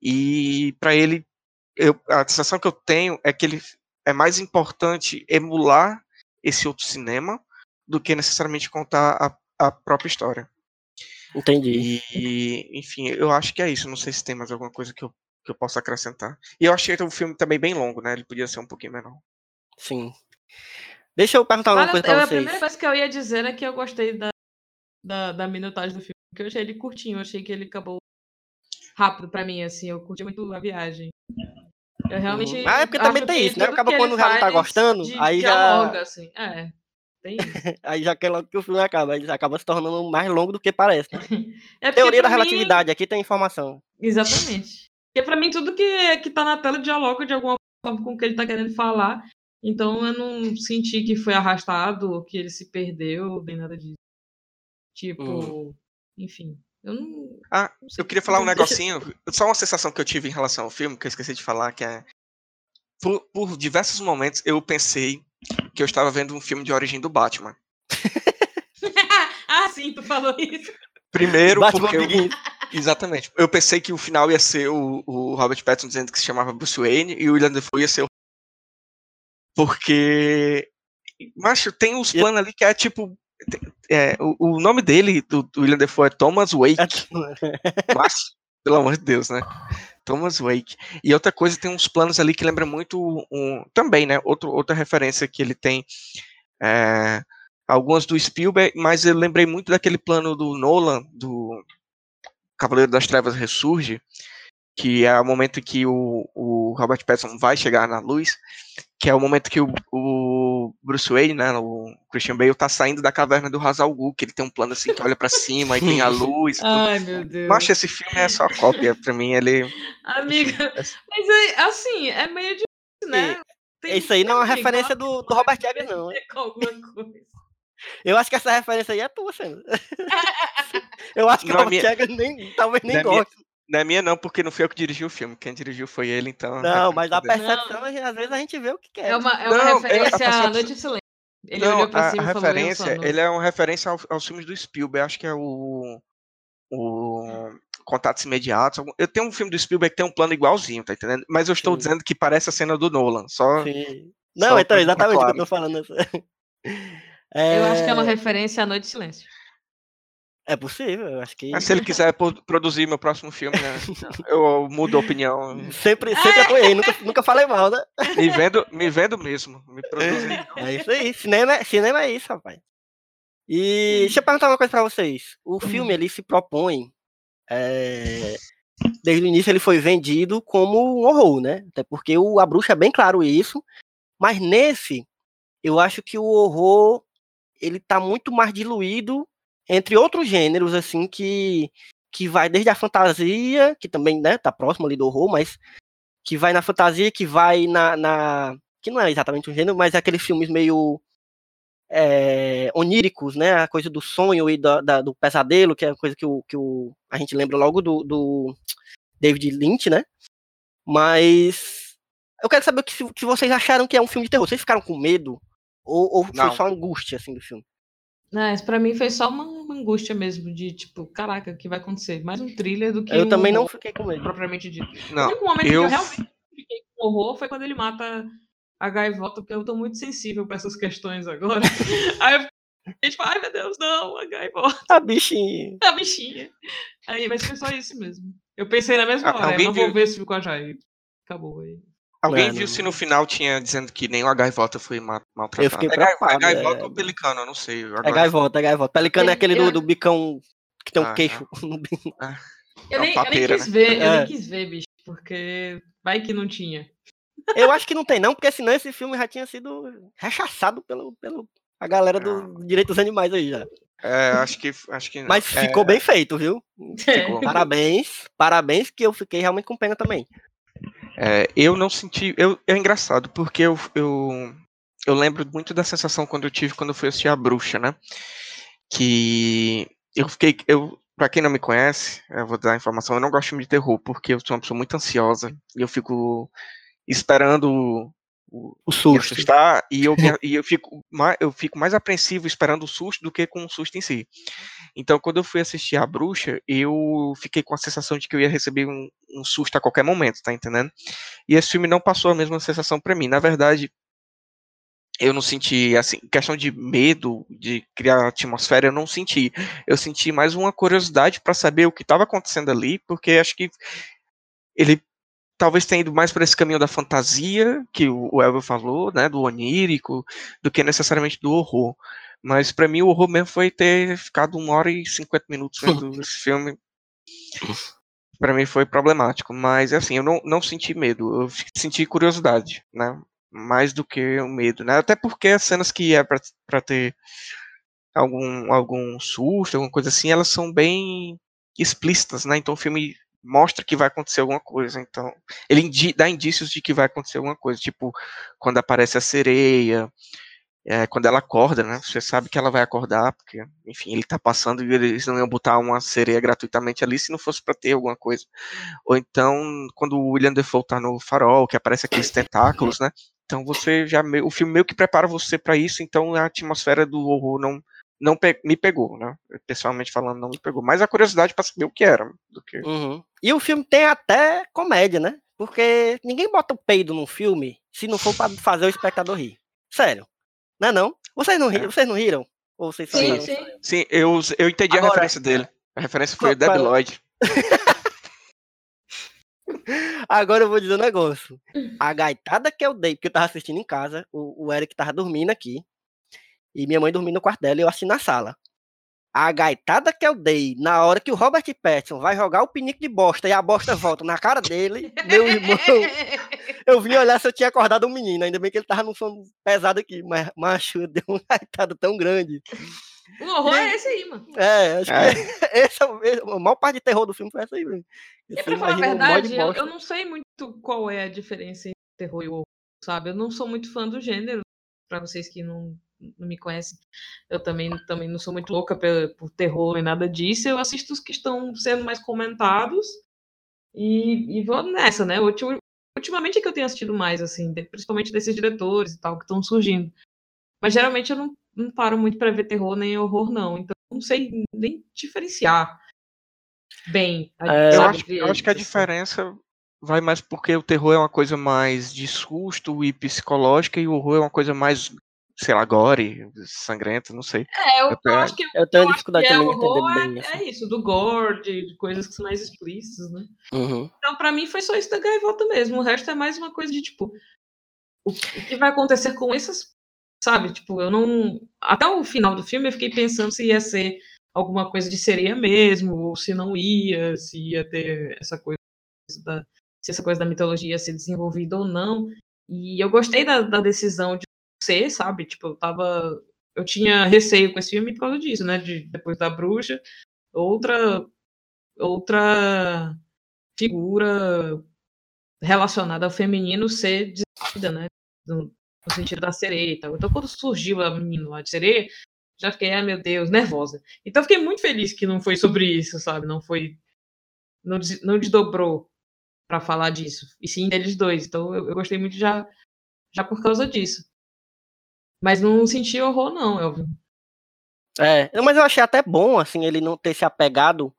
e para ele, eu, a sensação que eu tenho é que ele é mais importante emular esse outro cinema do que necessariamente contar a, a própria história. Entendi. E, enfim, eu acho que é isso. Não sei se tem mais alguma coisa que eu, que eu possa acrescentar. E eu achei o filme também bem longo, né? Ele podia ser um pouquinho menor. Sim. Deixa eu perguntar uma Olha, coisa pra a primeira vocês. coisa que eu ia dizer é que eu gostei da, da, da minutagem do filme. Porque eu achei ele curtinho, eu achei que ele acabou rápido pra mim, assim. Eu curti muito a viagem. Eu realmente. Ah, é porque também tem isso, né? Acaba quando já não tá gostando, di- aí já- dialoga, assim. É, tem. [LAUGHS] Aí já que é logo que o filme acaba, ele acaba se tornando mais longo do que parece. né? [LAUGHS] É Teoria da mim- relatividade, aqui tem informação. Exatamente. Porque pra mim tudo que, que tá na tela dialoga de alguma forma com o que ele tá querendo falar. Então eu não senti que foi arrastado ou que ele se perdeu, nem nada disso. Tipo, enfim. Eu não. Ah, não sei eu queria falar um Deixa- negocinho. Só uma sensação que eu tive em relação ao filme, que eu esqueci de falar, que é. Por, por diversos momentos eu pensei que eu estava vendo um filme de origem do Batman. [LAUGHS] ah, sim, tu falou isso. Primeiro, Batman porque. eu- exatamente. Eu pensei que o final ia ser o, o Robert Pattinson dizendo que se chamava Bruce Wayne e o William Defoe ia ser o. Porque. Macho, tem uns E- planos ali que é tipo. É, o, o nome dele, do, do William Defoe, é Thomas Wake. Mas, pelo amor de Deus, né? Thomas Wake. E outra coisa, tem uns planos ali que lembra muito um, também, né? Outro, outra referência que ele tem. é, algumas do Spielberg, mas eu lembrei muito daquele plano do Nolan, do Cavaleiro das Trevas Ressurge, que é o momento em que o, o Robert Pattinson vai chegar na luz, que é o momento que o, o Bruce Wayne, né, o Christian Bale, tá saindo da caverna do Hazal Ghul, que ele tem um plano assim que olha pra cima e tem a [LAUGHS] luz. tudo. Ai, meu Deus. Mas esse filme é só cópia, pra mim ele... [LAUGHS] Amiga, mas é, assim, é meio difícil, né? Tem Isso aí não é uma referência do, do Robert Eggers, não. com alguma coisa. [LAUGHS] Eu acho que essa referência aí é tua, Sandro. Eu acho que o é Robert minha- Eggers nem, talvez nem Não é minha-. Não é minha não, porque não fui eu que dirigi o filme, quem dirigiu foi ele, então... Não, mas a percepção, às vezes a gente vê o que quer. É uma, é uma Não, é- a referência à Noite de Silêncio. Ele não, olhou pra a, cima a e falou, eu referência, sou ele é uma referência ao- aos filmes do Spielberg, acho que é o... o Contatos Imediatos. Eu tenho um filme do Spielberg que tem um plano igualzinho, tá entendendo? Mas eu estou Sim. dizendo que parece a cena do Nolan, só... Sim. Não, Só então, exatamente o que eu claro. tô falando. Eu acho que é uma É, referência à Noite de Silêncio. É possível, eu acho que. Mas se ele quiser [LAUGHS] produzir meu próximo filme, né, eu mudo a opinião. Sempre, sempre apoiei, nunca, nunca falei mal, né? [LAUGHS] Me vendo, me vendo mesmo. Me produzir. É isso aí, cinema, é- cinema é isso, rapaz. E deixa eu perguntar uma coisa pra vocês. O filme ele se propõe, é, desde o início ele foi vendido como um horror, né? Até porque o, a bruxa é bem claro isso. Mas nesse, eu acho que o horror ele tá muito mais diluído entre outros gêneros, assim, que, que vai desde a fantasia, que também, né, tá próximo ali do horror, mas que vai na fantasia, que vai na, na que não é exatamente um gênero, mas é aqueles filmes meio é, oníricos, né? A coisa do sonho e da, da- do pesadelo, que é a coisa que, o, que o, a gente lembra logo do, do David Lynch, né? Mas eu quero saber o que, se- vocês acharam que é um filme de terror. Vocês ficaram com medo? Ou, ou foi só angústia, assim, do filme? Não, isso pra mim foi só uma, uma angústia mesmo, de tipo, caraca, o que vai acontecer? Mais um thriller do que Eu um também não fiquei com medo. propriamente dito. O Não, único momento que eu- eu realmente fiquei com horror foi quando ele mata a gaivota, porque eu tô muito sensível pra essas questões agora. [LAUGHS] Aí eu fiquei tipo, ai meu Deus, não, a gaivota, A bichinha. a bichinha. Aí, mas foi só isso mesmo. Eu pensei na mesma Ah, hora, eu não vou viu- ver esse filme com a Jair. Acabou aí. Alguém Mano. viu se no final tinha dizendo que nem a gaivota foi ma- maltratada? Eu fiquei é, gai- é gaivota é. ou pelicano, eu não sei. É Agora, gaivota, é gaivota. Pelicano é Eu- aquele do, eu- do bicão que tem um Ah, queixo. [LAUGHS] no bico. Eu, É uma nem, eu nem papeira, quis né? ver, eu É. nem quis ver, bicho, porque vai que não tinha. Eu acho que não tem, não, porque senão esse filme já tinha sido rechaçado pelo, pelo a galera do direito dos animais aí já. É, acho que, acho que não. Mas É, ficou bem feito, viu? [LAUGHS] Ficou. Parabéns, parabéns, que eu fiquei realmente com pena também. É, eu não senti. Eu, é engraçado, porque eu, eu, eu lembro muito da sensação quando eu tive quando eu fui assistir a bruxa, né? Que eu fiquei. Eu, Pra quem não me conhece, eu vou dar a informação, eu não gosto de filme de terror, porque eu sou uma pessoa muito ansiosa e eu fico esperando o, susto. assustar e eu, [LAUGHS] e eu, fico mais, eu fico mais apreensivo esperando o susto do que com o susto em si. Então, quando eu fui assistir A Bruxa, eu fiquei com a sensação de que eu ia receber um, um susto a qualquer momento, tá entendendo? E esse filme não passou a mesma sensação pra mim. Na verdade, eu não senti, assim, questão de medo, de criar atmosfera, eu não senti. Eu senti mais uma curiosidade pra saber o que estava acontecendo ali, porque acho que ele talvez tenha ido mais por esse caminho da fantasia, que o Elvio falou, né, do onírico, do que necessariamente do horror. Mas pra mim o horror mesmo foi ter ficado uma hora e 50 minutos vendo [LAUGHS] esse filme. Pra mim foi problemático, mas assim, eu não, não senti medo, eu senti curiosidade, né? Mais do que o medo, né? Até porque as cenas que é pra ter algum, algum susto, alguma coisa assim, elas são bem explícitas, né? Então o filme mostra que vai acontecer alguma coisa. Então, ele indi- dá indícios de que vai acontecer alguma coisa, tipo quando aparece a sereia, é, quando ela acorda, né? Você sabe que ela vai acordar, porque, enfim, ele tá passando e eles não iam botar uma sereia gratuitamente ali se não fosse para ter alguma coisa. Ou então, quando o William Defoe tá no farol, que aparece aqueles tentáculos, né? Então você já o filme meio que prepara você para isso, então a atmosfera do horror não não pe- me pegou, né? Pessoalmente falando, não me pegou. Mas a curiosidade para saber o que era, do que Uhum. E o filme tem até comédia, né? Porque ninguém bota o peido num filme se não for pra fazer o espectador rir. Sério. Não é não? Vocês não riram? Vocês não riram? Ou vocês Sim, riram? sim. Sim, eu, eu entendi a Agora- referência dele. A referência foi o qual- Lloyd. [LAUGHS] Agora eu vou dizer um negócio. A gaitada que eu dei, porque eu tava assistindo em casa, o, o Eric tava dormindo aqui, e minha mãe dormindo no quarto dela e eu assim na sala. A gaitada que eu dei na hora que o Robert Pattinson vai jogar o pinico de bosta e a bosta volta na cara dele, meu irmão, [LAUGHS] eu vim olhar se eu tinha acordado um menino. Ainda bem que ele tava num sono pesado aqui, mas macho, [LAUGHS] deu uma gaitada tão grande. O horror é esse aí, mano. É, acho É. que [LAUGHS] esse é a maior parte de terror do filme foi essa aí, velho. E pra falar a um verdade, eu, eu não sei muito qual é a diferença entre terror e horror, sabe? Eu não sou muito fã do gênero, pra vocês que não, não me conhecem. Eu também, também não sou muito louca pe- por terror nem nada disso. Eu assisto os que estão sendo mais comentados e, e vou nessa, né? Ulti- Ultimamente é que eu tenho assistido mais, assim, principalmente desses diretores e tal, que estão surgindo. Mas geralmente eu não, não paro muito pra ver terror nem horror, não. Então não sei nem diferenciar bem. É, Eu acho, eu acho que a assim. diferença vai mais porque o terror é uma coisa mais de susto e psicológica e o horror é uma coisa mais, sei lá, gore, sangrenta, não sei. É, eu, Eu eu acho que Eu tenho eu dificuldade é também de horror entender bem é, isso. é isso, do gore, de, de coisas que são mais explícitas, né? Uhum. Então, pra mim, foi só isso da gaivota mesmo. O resto é mais uma coisa de, tipo, o, o que vai acontecer com essas, sabe? Tipo, eu não... Até o final do filme eu fiquei pensando se ia ser alguma coisa de sereia mesmo, ou se não ia, se ia ter essa coisa da... Se essa coisa da mitologia ia ser desenvolvida ou não. E eu gostei da, da decisão de ser, sabe? Tipo, eu tava... Eu tinha receio com esse filme por causa disso, né? De, depois da bruxa, outra... Outra figura relacionada ao feminino ser desenvolvida, né? No, no sentido da sereia e tal. Então, quando surgiu a menina lá de sereia, já fiquei, ai meu Deus, nervosa. Então, fiquei muito feliz que não foi sobre isso, sabe? Não foi. Não, não desdobrou pra falar disso. E sim deles dois. Então, eu, eu gostei muito já, já por causa disso. Mas não senti horror, não, Elvin. É, mas eu achei até bom, assim, ele não ter se apegado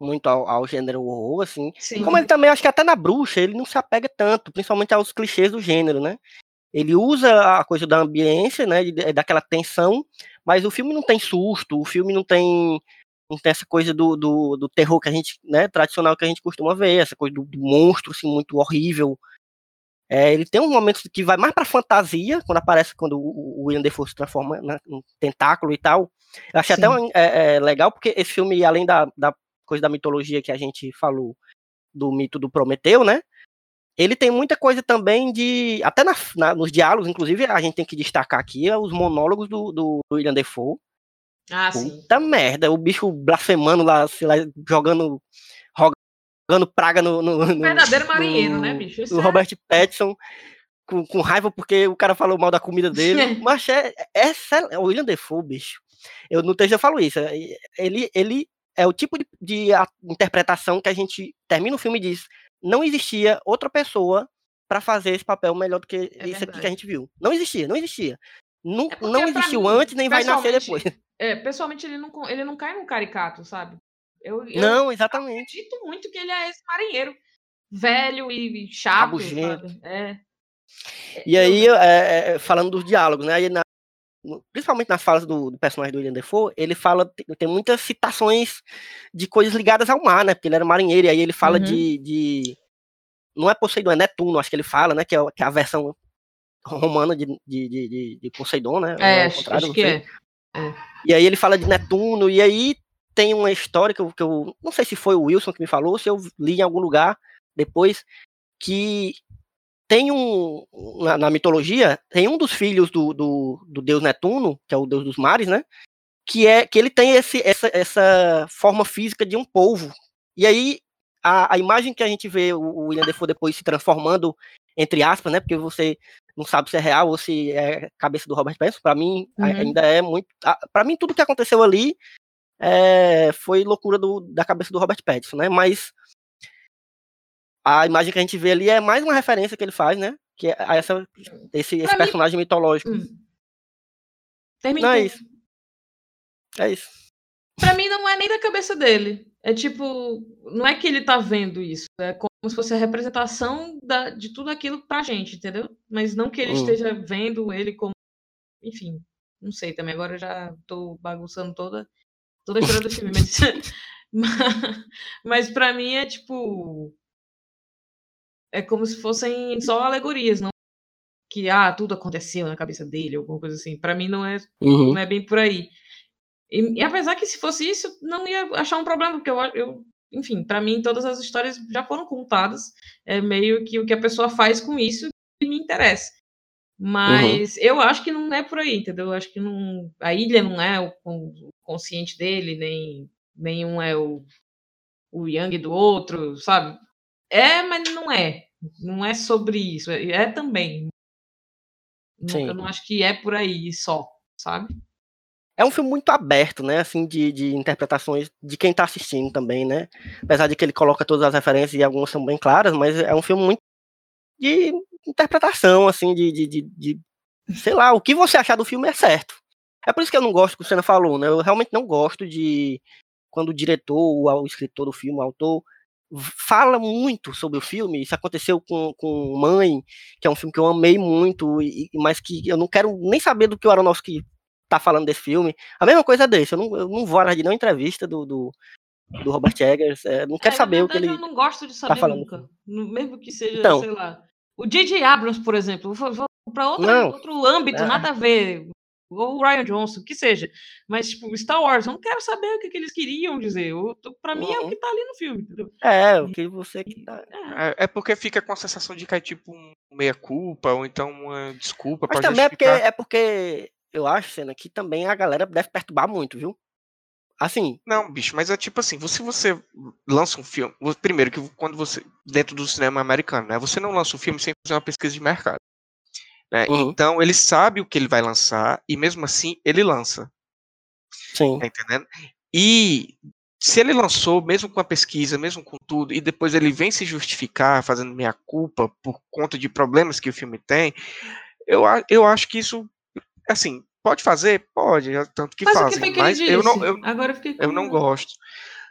muito ao, ao gênero horror, assim. Sim. Como ele também, acho que até na bruxa, ele não se apega tanto, principalmente aos clichês do gênero, né? Ele usa a coisa da ambiência, né, daquela tensão, mas o filme não tem susto, o filme não tem não tem essa coisa do, do, do terror que a gente, né, tradicional que a gente costuma ver, essa coisa do, do monstro, assim, muito horrível. É, ele tem um momento que vai mais pra fantasia, quando aparece, quando o, o William Defoe se transforma né, num tentáculo e tal. Eu achei até Sim. um- é, é, legal, porque esse filme, além da, da coisa da mitologia que a gente falou, do mito do Prometeu, né? Ele tem muita coisa também de. Até na- na- nos diálogos, inclusive, a gente tem que destacar aqui é os monólogos do, do William Defoe. Ah, sim. Puta merda, o bicho blasfemando lá, sei lá, jogando. Jogando praga no. no, no Verdadeiro marinheiro, né, bicho? Isso o é- Robert Pattinson com, com raiva porque o cara falou mal da comida dele. [LAUGHS] Mas é, é excel- o William Defoe, bicho. Eu no texto eu falo isso. é- Ele, ele é o tipo de, de interpretação que a gente termina o filme e diz: não existia outra pessoa para fazer esse papel melhor do que É esse aqui que a gente viu. Não existia, não existia. Não, É não existiu mim, antes, nem vai nascer depois. É, pessoalmente, ele não, ele não cai num caricato, sabe? Eu, eu Não, exatamente. acredito muito que ele é esse marinheiro velho e chato, sabe? É. E aí, é, é, falando dos diálogos, né? na- principalmente nas falas do, do personagem do William Defoe, ele fala, tem, tem muitas citações de coisas ligadas ao mar, né? Porque ele era marinheiro, e aí ele fala Uhum. de, de. Não é Poseidon, é Netuno, acho que ele fala, né? Que é, que é a versão romana de, de, de, Poseidon, né? É, acho, que é. E aí ele fala de Netuno, e aí tem uma história que eu, que eu não sei se foi o Wilson que me falou, se eu li em algum lugar depois, que tem um, na, na mitologia, tem um dos filhos do, do, do deus Netuno, que é o deus dos mares, né, que é que ele tem esse, essa, essa forma física de um polvo. E aí a, a imagem que a gente vê o, o William Defoe depois se transformando, entre aspas, né, porque você não sabe se é real ou se é cabeça do Robert Pattinson, para mim Uhum. ainda é muito, para mim tudo que aconteceu ali é, foi loucura do, da cabeça do Robert Pattinson, né? Mas a imagem que a gente vê ali é mais uma referência que ele faz, né? Que é a essa, esse, esse Pra mim- personagem mitológico. Hum. Termina. Não é isso. É isso. Pra mim não é nem da cabeça dele. É tipo, não é que ele tá vendo isso. É como se fosse a representação da- de tudo aquilo pra gente, entendeu? Mas não que ele Hum. esteja vendo ele como. Enfim, não sei também. Agora eu já tô bagunçando toda, toda a história do filme. Mas, [LAUGHS] mas, mas pra mim é tipo. É como se fossem só alegorias, não que ah, tudo aconteceu na cabeça dele, alguma coisa assim. Pra mim não é Uhum. não é bem por aí. E, e apesar que se fosse isso, não ia achar um problema, porque eu, eu enfim, para mim todas as histórias já foram contadas, é meio que o que a pessoa faz com isso que me interessa. Mas eu acho que não é por aí, entendeu? Eu acho que não, a ilha não é o consciente dele, nem nenhum é o, o Yang do outro, sabe? É, mas não é. Não é sobre isso. É, é também. Sim. Eu não acho que é por aí só, sabe? É um filme muito aberto, né? Assim, de, de interpretações de quem tá assistindo também, né? Apesar de que ele coloca todas as referências e algumas são bem claras, mas é um filme muito de interpretação, assim, de, de, de, de- sei lá, o que você achar do filme é certo. É por isso que eu não gosto que o Senna falou, né? Eu realmente não gosto de quando o diretor, o, o escritor do filme, o autor, fala muito sobre o filme. Isso aconteceu com, com Mãe, que é um filme que eu amei muito, e, mas que eu não quero nem saber do que o Aronofsky tá falando desse filme. A mesma coisa desse, eu não, eu não vou atrás de nenhuma entrevista do, do, do Robert Eggers, é, não quero É, saber na o que verdade, ele. Eu não gosto de saber falando. nunca. Mesmo que seja, Então. sei lá. O J.J. Abrams, por exemplo, vou, vou para Não. outro âmbito, É. nada a ver. Ou o Ryan Johnson, o que seja. Mas, tipo, Star Wars, eu não quero saber o que, que eles queriam dizer. Pra mim é o Uhum. que tá ali no filme, entendeu? É, o que você que tá. É. É, é porque fica com a sensação de cair tipo um meia-culpa, ou então uma desculpa Mas pra também é porque, justificar. é porque eu acho, Senna, que também a galera deve perturbar muito, viu? Assim, Não, bicho, mas é tipo assim, se você lança um filme, primeiro que quando você, dentro do cinema americano, né, você não lança um filme sem fazer uma pesquisa de mercado. Né? Uhum. Então ele sabe o que ele vai lançar e mesmo assim ele lança, sim. tá entendendo? E se ele lançou, mesmo com a pesquisa, mesmo com tudo, e depois ele vem se justificar fazendo minha culpa por conta de problemas que o filme tem, eu, eu acho que isso, assim, pode fazer? Pode, é tanto que Mas que fazem, foi que mas eu não, eu, Agora eu não gosto.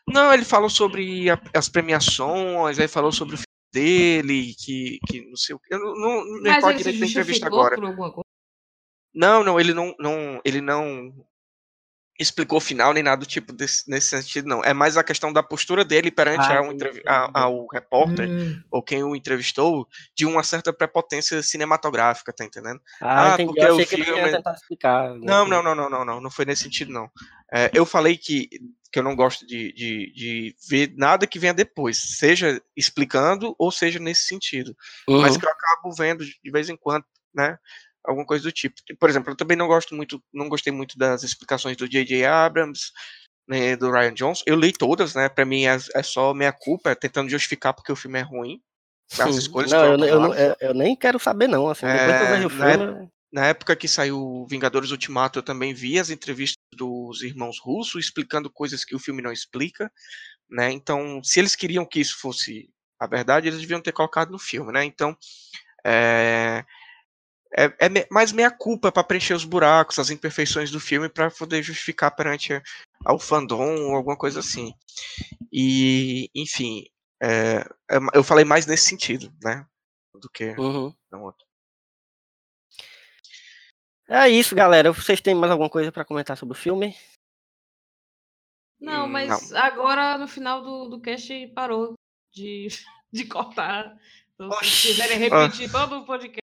Não, ele falou sobre a- as premiações, aí falou sobre o filme dele, que, que não sei o que. Eu não, não me recordo direito da entrevista agora. Não, não, ele não, não, ele não explicou o final nem nada do tipo desse, nesse sentido, não. É mais a questão da postura dele perante Ah, ao, a- ao repórter, Hum. ou quem o entrevistou, de uma certa prepotência cinematográfica, tá entendendo? Ah, Ah, entendi. porque Eu o achei que ele ia filme- tentar explicar. né, Não, não, não, não, não, não, não foi nesse sentido, não. É, eu falei que, que eu não gosto de, de, de ver nada que venha depois, seja explicando ou seja nesse sentido. Mas Uhum. que eu acabo vendo de vez em quando, né? Alguma coisa do tipo. Por exemplo, eu também não gosto muito, não gostei muito das explicações do J.J. Abrams, né, do Ryan Johnson. Eu li todas, né? Pra mim é, é só minha culpa, é tentando justificar porque o filme é ruim. As escolhas Não, eu, eu, não- tomadas. eu- eu nem quero saber, não. Assim, depois que eu É, vejo o né? Na época que saiu Vingadores Ultimato, eu também vi as entrevistas dos irmãos Russo explicando coisas que o filme não explica, né? Então, se eles queriam que isso fosse a verdade, eles deviam ter colocado no filme, né? Então, é, é, é me- mais meia culpa para preencher os buracos, as imperfeições do filme para poder justificar perante ao fandom ou alguma coisa assim. E, enfim, é, é eu falei mais nesse sentido, né? Do que Uhum. no outro. É isso, galera. Vocês têm mais alguma coisa pra comentar sobre o filme? Não, Hum, mas agora no final do, do cast parou de, [LAUGHS] de cortar. Então, se Oxi. quiserem repetir todo o podcast.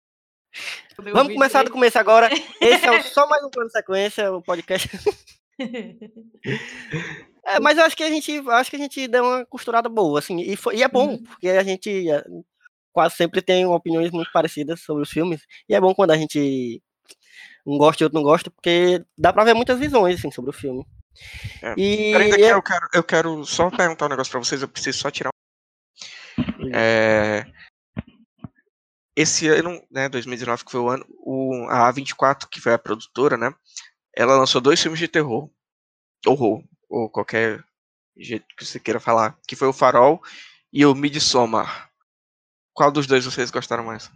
Vamos ouvir começar do começo agora. [LAUGHS] Esse é o- só mais um plano de sequência, o podcast. [LAUGHS] É, mas eu acho que a gente acho que a gente deu uma costurada boa, assim, e, foi- e é bom, Uhum. porque a gente eh, quase sempre tem opiniões muito parecidas sobre os filmes, e é bom quando a gente um gosta e outro não gosta, porque dá pra ver muitas visões, assim, sobre o filme. É. E Peraí, é- eu quero, eu quero só perguntar um negócio pra vocês, eu preciso só tirar Hum. É, esse ano, né, 2019, que foi o ano, o, a A24, que foi a produtora, né, ela lançou dois filmes de terror, horror, ou qualquer jeito que você queira falar, que foi o Farol e o Midsommar. Qual dos dois vocês gostaram mais?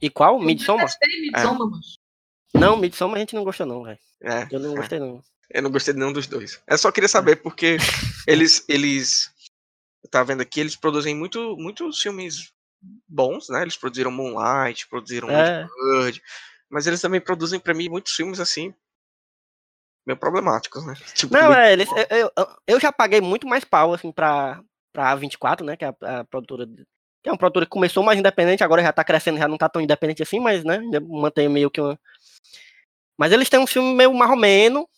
e qual? Eu Midsommar? detestei Midsommar, mano. Não, Midsommar a gente não gostou não, velho. É, Eu não é. gostei não. Eu não gostei de nenhum dos dois. Eu só queria saber porque [LAUGHS] eles, eles, tava vendo aqui, eles produzem muito, muitos filmes bons, né? Eles produziram Moonlight, produziram É, Bird, mas eles também produzem pra mim muitos filmes assim meio problemáticos, né? [LAUGHS] Tipo, Não, é, eles, eu, eu, eu já paguei muito mais pau, assim, pra, pra A24, né, que é a, a produtora, que é uma produtora que começou mais independente, agora já tá crescendo, já não tá tão independente assim, mas, né, mantém meio que uma... Mas eles têm um filme meio marromeno,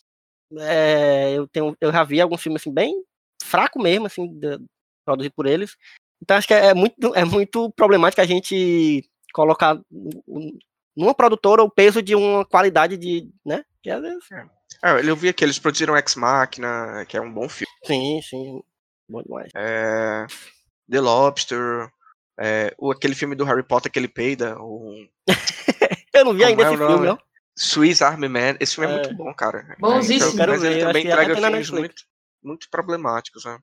é, eu, tenho, eu já vi alguns filmes, assim, bem fraco mesmo, assim, da- produzido por eles, então acho que é, é muito, é muito problemático a gente colocar um- numa produtora o peso de uma qualidade de, né, que às vezes... Ah, eu vi aqui, eles produziram Ex Machina, que é um bom filme. Sim, sim, bom demais. É, The Lobster, é, o, aquele filme do Harry Potter que ele peida, o [LAUGHS] Eu não vi Como ainda é esse filme, nome? Swiss Army Man. Esse filme é, É. muito bom, cara. Bonzíssimo. Quero mas ver, ele também entrega filmes muito, muito problemáticos, né?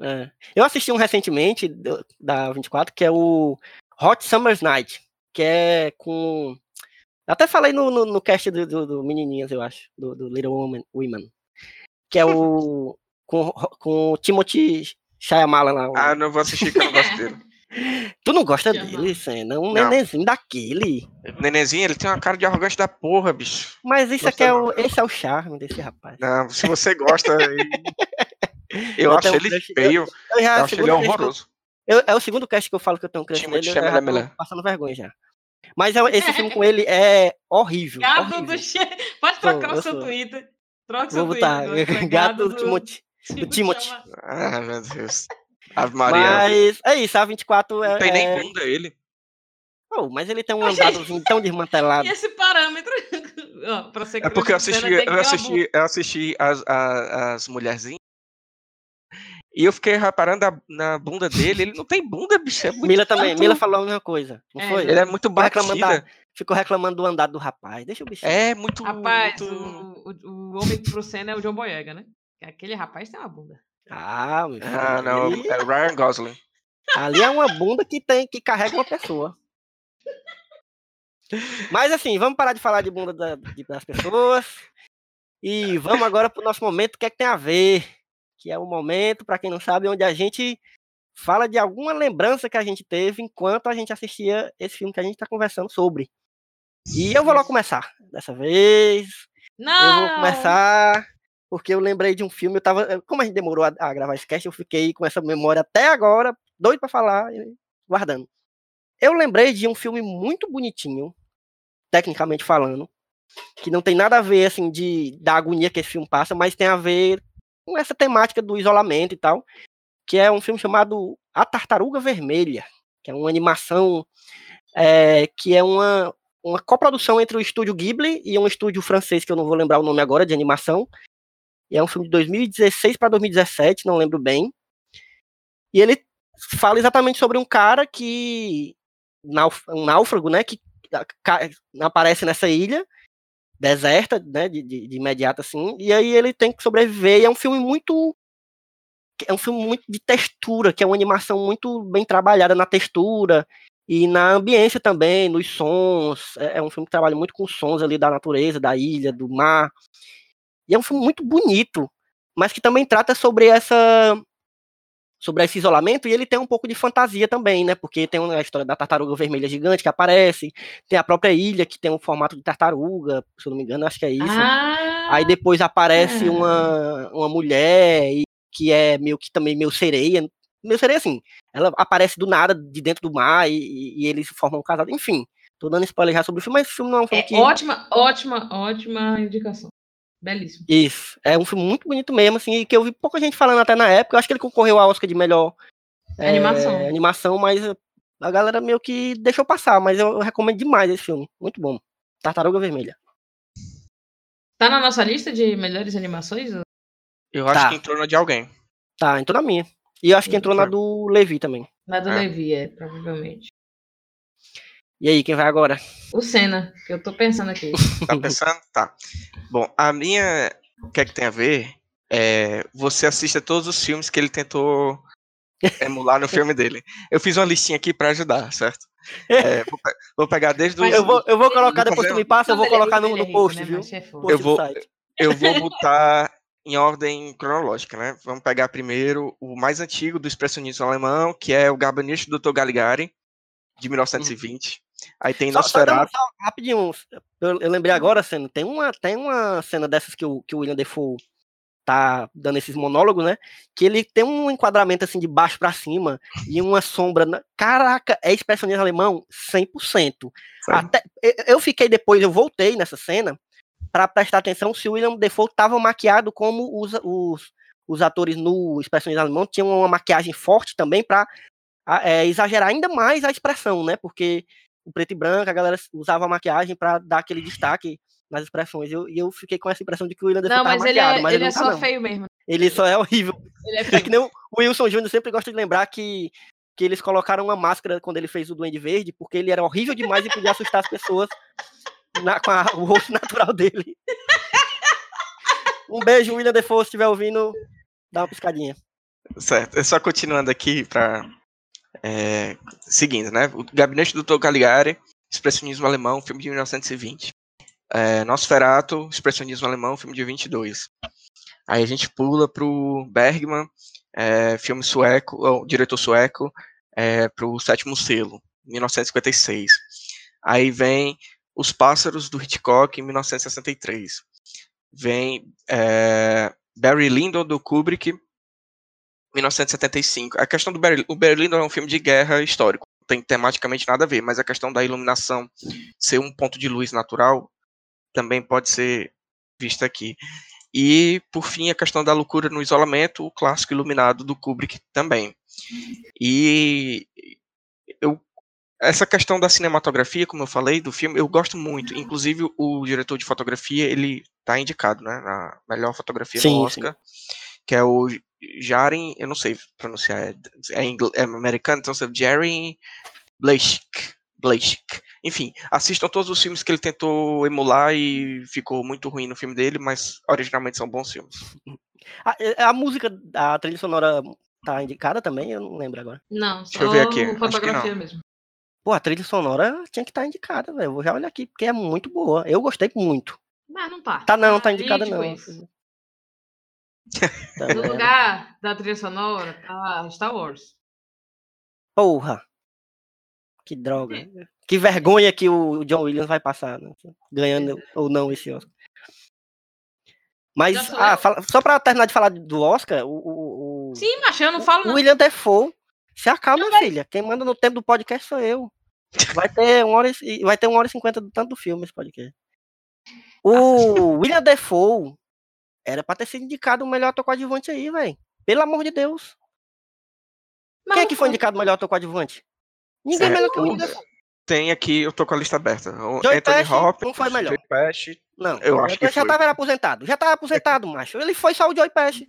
É. Eu assisti um recentemente do- da 24, que é o Hot Summer's Night, que é com. eu Até falei no, no, no cast do, do, do Menininhas, eu acho, do, do Little Woman, Women. Que é o. [LAUGHS] com, com o Timothy Shyamala lá. o- Ah, não vou assistir que eu não gosto dele. Tu não gosta Shyamala. dele, Senna? Um Não. nenenzinho daquele. Nenenzinho, ele tem uma cara de arrogante da porra, bicho. Mas isso aqui é o, esse é o charme desse rapaz. Não, se você gosta. [LAUGHS] eu, Eu acho tenho ele crush- eu- feio. Eu já, Eu acho ele que eu- horroroso. Eu- é o segundo cast que eu falo que eu tenho um crush Timothy nele, eu já passando vergonha já. Mas é- esse filme com ele é horrível. Gado horrível. do che... [LAUGHS] Pode trocar eu o seu sou. Twitter. Troca o seu Twitter. [LAUGHS] agora, gato do do Timothy. do Timothy. Ah, meu Deus. Ave Maria. Mas é isso, a 24 é. não tem nem é- bunda ele. Oh, mas ele tem um andadozinho tão desmantelado. E esse parâmetro? [LAUGHS] Pra ser É porque eu assisti, eu assisti, eu assisti as, a- as mulherzinhas. E eu fiquei reparando a- na bunda dele. Ele não tem bunda, bicho. É muito Mila também. Mila falou a mesma coisa. Não É, foi? Ele é muito Ficou reclamando, batida. da- ficou reclamando do andado do rapaz. Deixa o bicho. É muito. Rapaz, muito... o, o, o homem pro cena é o John Boyega, né? Que Aquele rapaz tem uma bunda. Ah, meu filho. Ah, não. ali, É Ryan Gosling. ali é uma bunda que tem que carrega uma pessoa. Mas assim, vamos parar de falar de bunda da- de- das pessoas. E vamos agora pro nosso momento, o que é que tem a ver? Que é o momento, para quem não sabe, onde a gente fala de alguma lembrança que a gente teve enquanto a gente assistia esse filme que a gente está conversando sobre. E eu vou logo começar dessa vez. Não! Eu vou começar porque eu lembrei de um filme. Eu tava, como a gente demorou a, a gravar esse cast, eu fiquei com essa memória até agora, doido para falar, guardando. Eu lembrei de um filme muito bonitinho, tecnicamente falando, que não tem nada a ver assim de da agonia que esse filme passa, mas tem a ver com essa temática do isolamento e tal, que é um filme chamado A Tartaruga Vermelha, que é uma animação é, que é uma uma coprodução entre o estúdio Ghibli e um estúdio francês que eu não vou lembrar o nome agora de animação. E é um filme de 2016 para 2017, não lembro bem. E ele fala exatamente sobre um cara que um náufrago, né, que aparece nessa ilha deserta, né, de, de, de imediato assim, e aí ele tem que sobreviver, e é um filme muito é um filme muito de textura, que é uma animação muito bem trabalhada na textura e na ambiência também, nos sons. É, é um filme que trabalha muito com sons ali da natureza, da ilha, do mar. E é um filme muito bonito, mas que também trata sobre essa sobre esse isolamento, e ele tem um pouco de fantasia também, né? Porque tem a história da tartaruga vermelha gigante que aparece, tem a própria ilha que tem um formato de tartaruga, se eu não me engano, acho que é isso. Ah, Aí depois aparece é. uma, uma mulher que é meio que também meio sereia. Meio sereia, assim. Ela aparece do nada, de dentro do mar, e, e eles formam um casal. Enfim, tô dando spoiler já sobre o filme, mas esse filme não é um filme é que. ótima, ótima, ótima indicação. Belíssimo. Isso. É um filme muito bonito mesmo, assim, e que eu vi pouca gente falando até na época. Eu acho que ele concorreu ao Oscar de melhor é, Animação. animação, mas a galera meio que deixou passar. Mas eu, eu recomendo demais esse filme. Muito bom. Tartaruga Vermelha. Tá na nossa lista de melhores animações? Eu acho Tá. que entrou na de alguém. Tá, entrou na minha. E eu acho que entrou na do Levi também. Na do É. Levi, é, provavelmente. E aí, quem vai agora? O Senna, que eu tô pensando aqui. [LAUGHS] Tá pensando? Tá. Bom, a minha. O que é que tem a ver? É, você assiste a todos os filmes que ele tentou emular no filme dele. Eu fiz uma listinha aqui pra ajudar, certo? É, vou, pe- vou pegar desde. Mas Eu vou, eu vou colocar, depois tu fazer- me passa, eu vou colocar no, no post, viu? é Eu vou-. Eu vou botar em ordem cronológica, né? Vamos pegar primeiro o mais antigo do expressionismo alemão, que é o Gabinete do Dr. Caligari, de 1920. Aí tem Só, só, Nosferatu. só rapidinho, eu, eu lembrei agora, cena, tem uma, tem uma cena dessas que o, que o William Defoe tá dando esses monólogos, né? Que ele tem um enquadramento assim de baixo pra cima e uma sombra. na- Caraca, é expressionismo alemão 100%. Sabe? Até, eu- fiquei depois, eu voltei nessa cena pra prestar atenção se o William Defoe tava maquiado como os, os, os atores no expressionismo alemão tinham uma maquiagem forte também pra a- é, exagerar ainda mais a expressão, né? Porque o preto e branco, a galera usava a maquiagem pra dar aquele destaque nas expressões. Eu- E eu, fiquei com essa impressão de que o William Defoe Não, tava mas ele maquiado, é, mas ele ele é tá, só não. feio mesmo. Ele só é horrível. Ele é É que nem o Wilson Júnior sempre gosta de lembrar que, que eles colocaram uma máscara quando ele fez o Duende Verde, porque ele era horrível demais e podia assustar as pessoas na- com a- o rosto [LAUGHS] natural dele. Um beijo, William Defoe, se estiver ouvindo, dá uma piscadinha. Certo. É só continuando aqui para é, seguindo, né? O Gabinete do Dr. Caligari, expressionismo alemão, filme de 1920. É, Nosferatu, expressionismo alemão, filme de 22. Aí a gente pula pro Bergman, é, filme sueco, ou, diretor sueco, é, pro Sétimo Selo, 1956. Aí vem Os Pássaros do Hitchcock, em 1963. Vem é, Barry Lyndon do Kubrick, 1975. A questão do Barry, o Barry Lyndon é um filme de guerra histórico, não tem tematicamente nada a ver, mas a questão da iluminação ser um ponto de luz natural também pode ser vista aqui. E, por fim, a questão da loucura no isolamento, o clássico iluminado do Kubrick também. E eu, essa questão da cinematografia, como eu falei, do filme, eu gosto muito. Inclusive, o diretor de fotografia, ele tá indicado, né, na melhor fotografia Sim, no Oscar, que é o Jaren, eu não sei pronunciar, é, é, ingl- é americano, então é Jaren Blashik. Blashik. Enfim, assistam todos os filmes que ele tentou emular e ficou muito ruim no filme dele, mas originalmente são bons filmes. A, é, a música, a trilha sonora tá indicada também? Eu não lembro agora. Não, Deixa eu ver só aqui, fotografia não. mesmo. Pô, a trilha sonora tinha que estar indicada, velho. Vou já olhar aqui, porque é muito boa. Eu gostei muito. Mas não tá. Tá não, tá indicada tipo não. isso. Tá No lugar da trilha sonora tá Star Wars. Porra. Que droga. Que vergonha que o John Williams vai passar, né? ganhando ou não esse Oscar. Mas, ah, fala- só pra terminar de falar do Oscar, o, o, o- Sim, mas eu não falo o não. William Defoe, se acalma, filha. Quem manda no tempo do podcast sou eu. Vai ter uma hora e, vai ter uma hora e cinquenta do tanto do filme esse podcast. O William Defoe era pra ter sido indicado o melhor ator coadjuvante aí, velho. Pelo amor de Deus. Mas Quem é que foi indicado o melhor ator coadjuvante? Ninguém É, melhor que o Defoe. Tem aqui, eu tô com a lista aberta. O Joey Anthony Pesci Hopkins, não foi melhor. Joey Pesci, Não, Eu acho que já foi. tava aposentado. Já tava aposentado, macho. Ele foi só o Joey Pesci.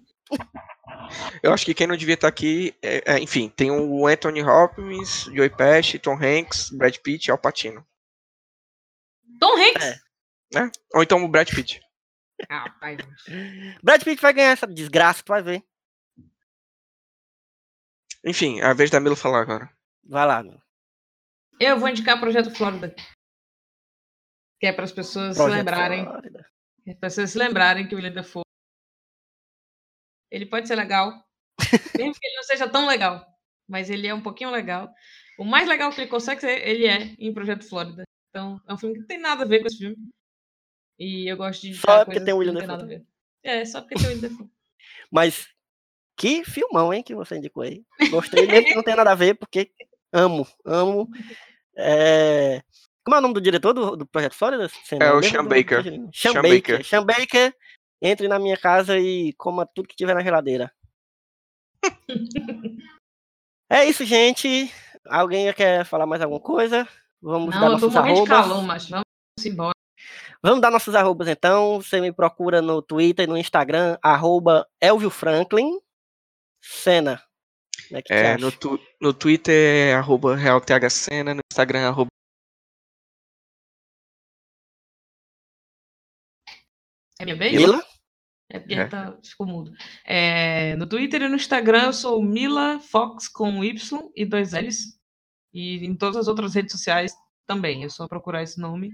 Eu acho que quem não devia estar aqui, é- é, enfim, tem o Anthony Hopkins, Joey Pesci, Tom Hanks, Brad Pitt e Al Pacino. Tom Hanks? É. Né? Ou então o Brad Pitt. Pai. Brad Pitt vai ganhar essa desgraça, tu vai ver. Enfim, é a vez da Milo falar agora. Vai lá, meu. Eu vou indicar Projeto Flórida. Que é para as pessoas se Projeto lembrarem. Flórida. É para vocês se lembrarem que o William Dafoe. Ele pode ser legal. [LAUGHS] mesmo que ele não seja tão legal. Mas ele é um pouquinho legal. O mais legal que ele consegue ser, ele é em Projeto Flórida. Então, é um filme que não tem nada a ver com esse filme. E eu gosto de Só porque tem o William não ver. É, só porque tem o William Dafoe. [LAUGHS] Mas que filmão, hein, que você indicou aí. Gostei mesmo que não tem nada a ver, porque amo, amo. É... Como é o nome do diretor do, do Projeto Flórida? É o mesmo Sean Baker. Sean Sean Baker. Baker. Sean Baker, entre na minha casa e coma tudo que tiver na geladeira. é isso, gente. Alguém quer falar mais alguma coisa? Vamos dar Não, eu tô nossos morrendo de arrobas. calor, mas vamos embora. Vamos dar nossos arrobas então. Você me procura no Twitter e no Instagram, arroba Elvio Franklin. Cena. Como é que É, te no, tu, no Twitter é arroba realthcena, no Instagram é arroba É minha vez? Mila? É porque É. tá, ficou mudo. É, no Twitter e no Instagram eu sou Mila Fox com Y e dois L's. E em todas as outras redes sociais também. É só procurar esse nome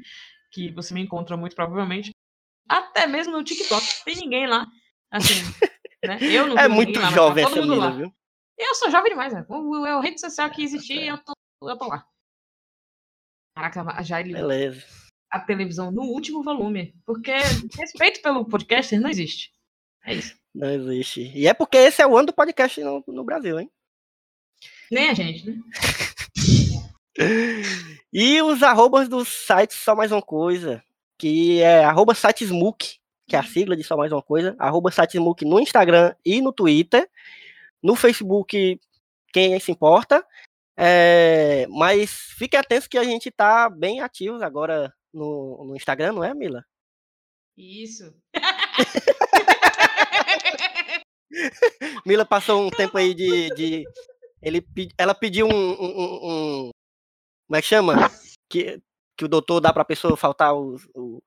que você me encontra muito provavelmente. Até mesmo no TikTok. Tem ninguém lá. Assim, [LAUGHS] né? Eu não É muito lá, jovem tá todo essa lá. viu? Eu sou jovem demais, né? O, é a rede social que existir, eu tô, eu tô lá. Caraca, a Jair Beleza. a televisão no último volume. Porque respeito pelo podcaster não existe. É isso. Não existe. E é porque esse é o ano do podcast no, no Brasil, hein? Nem a gente, né? [LAUGHS] E os arrobas dos sites Só Mais Uma Coisa, que é arroba sitesmook, que é a sigla de Só Mais Uma Coisa, arroba sitesmook no Instagram e no Twitter. No Facebook, quem se importa. É, mas fique atento que a gente tá bem ativos agora no, no Instagram, não é, Mila? Isso. [LAUGHS] Mila passou um tempo aí de. de ele, ela pediu um- um- um- Como é que chama? Que, que o doutor dá pra pessoa faltar o, o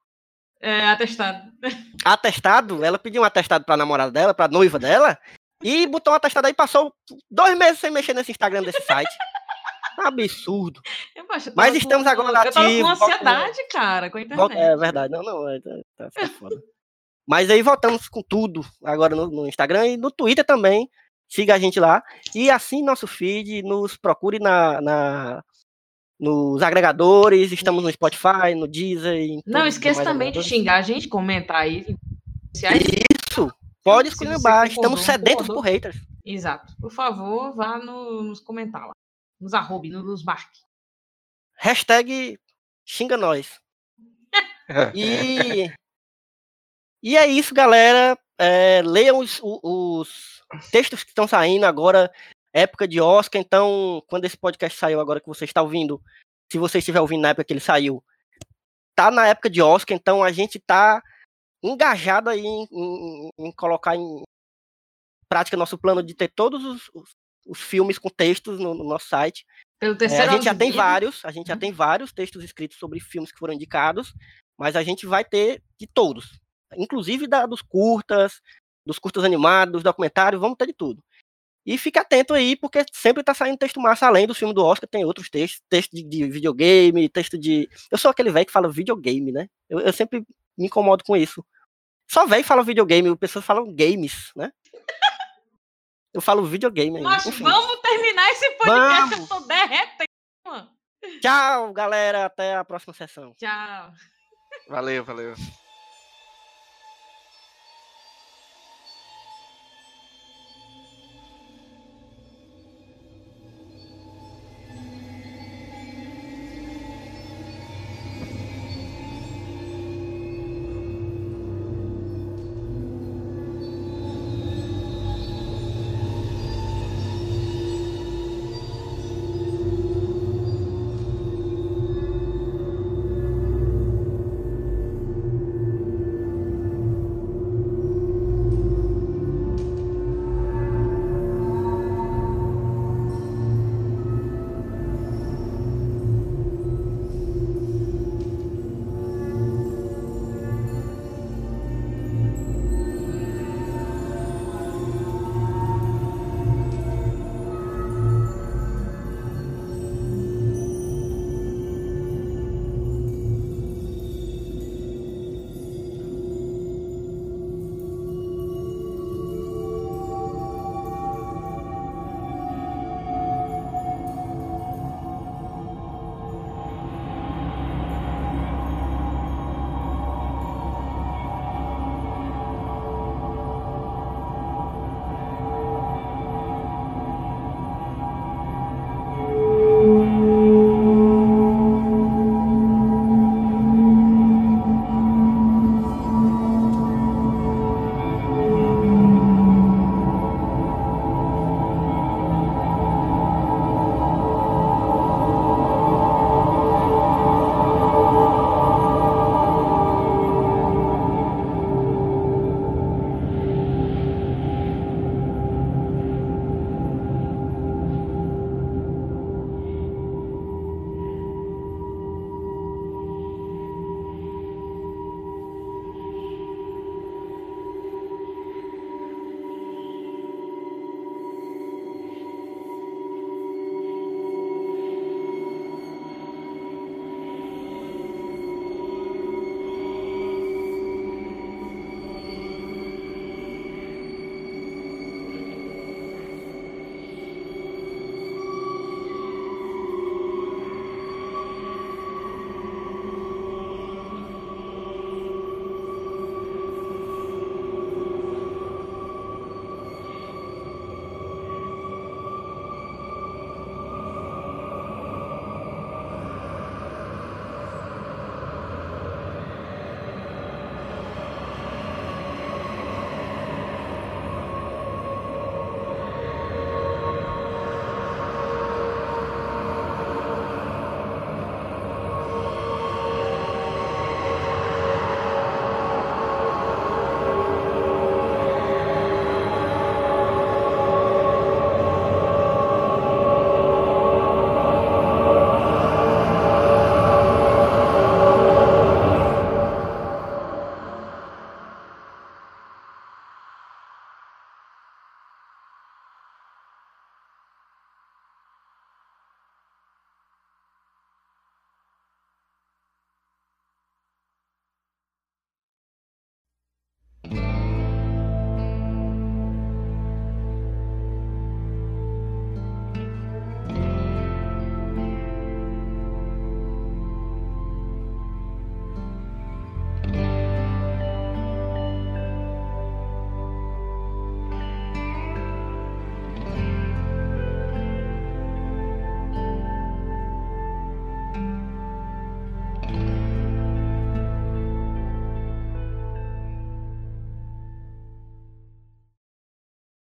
É, atestado. [LAUGHS] atestado. Ela pediu um atestado pra namorada dela, pra noiva dela. E botou um atestado aí e passou dois meses sem mexer nesse Instagram desse site. Absurdo. Eu, poxa, eu Mas estamos com- agora Eu tava com ativos, ansiedade, cara, com a internet. Volta- É verdade, não, não, é, tá, tá- tá foda. Mas aí voltamos com tudo agora no, no Instagram e no Twitter também. Siga a gente lá. E assine nosso feed, nos procure na, na- nos agregadores. Estamos no Spotify, no Deezer. em Não esqueça também de xingar a gente, comentar aí. Isso! Pode escolher concordou, Estamos sedentos por haters. Exato. Por favor, vá no- nos comentar lá. Nos arrobe, nos marque. Hashtag xinga nós. [LAUGHS] E, e é isso, galera. É, leiam os, os textos que estão saindo agora, época de Oscar. Então, quando esse podcast saiu agora que você está ouvindo, se você estiver ouvindo na época que ele saiu, tá na época de Oscar. Então, a gente tá engajado aí em, em- em colocar em prática nosso plano de ter todos os, os- os filmes com textos no, no nosso site. Pelo É, terceiro a gente já tem vida. vários, a gente já Uhum. tem vários textos escritos sobre filmes que foram indicados, mas a gente vai ter de todos, inclusive da- dos curtas, dos curtas animados, dos documentários, vamos ter de tudo. E fique atento aí, porque sempre tá saindo texto massa, além do filme do Oscar, tem outros textos, texto de, de videogame, texto de. Eu sou aquele velho que fala videogame, né? Eu, eu sempre me incomodo com isso. Só velho fala videogame, as pessoas falam games, né? Eu falo videogame Enfim. vamos terminar esse podcast, Vamos. eu tô derretendo. mano. Tchau, galera. Até a próxima sessão. Tchau. Valeu, valeu.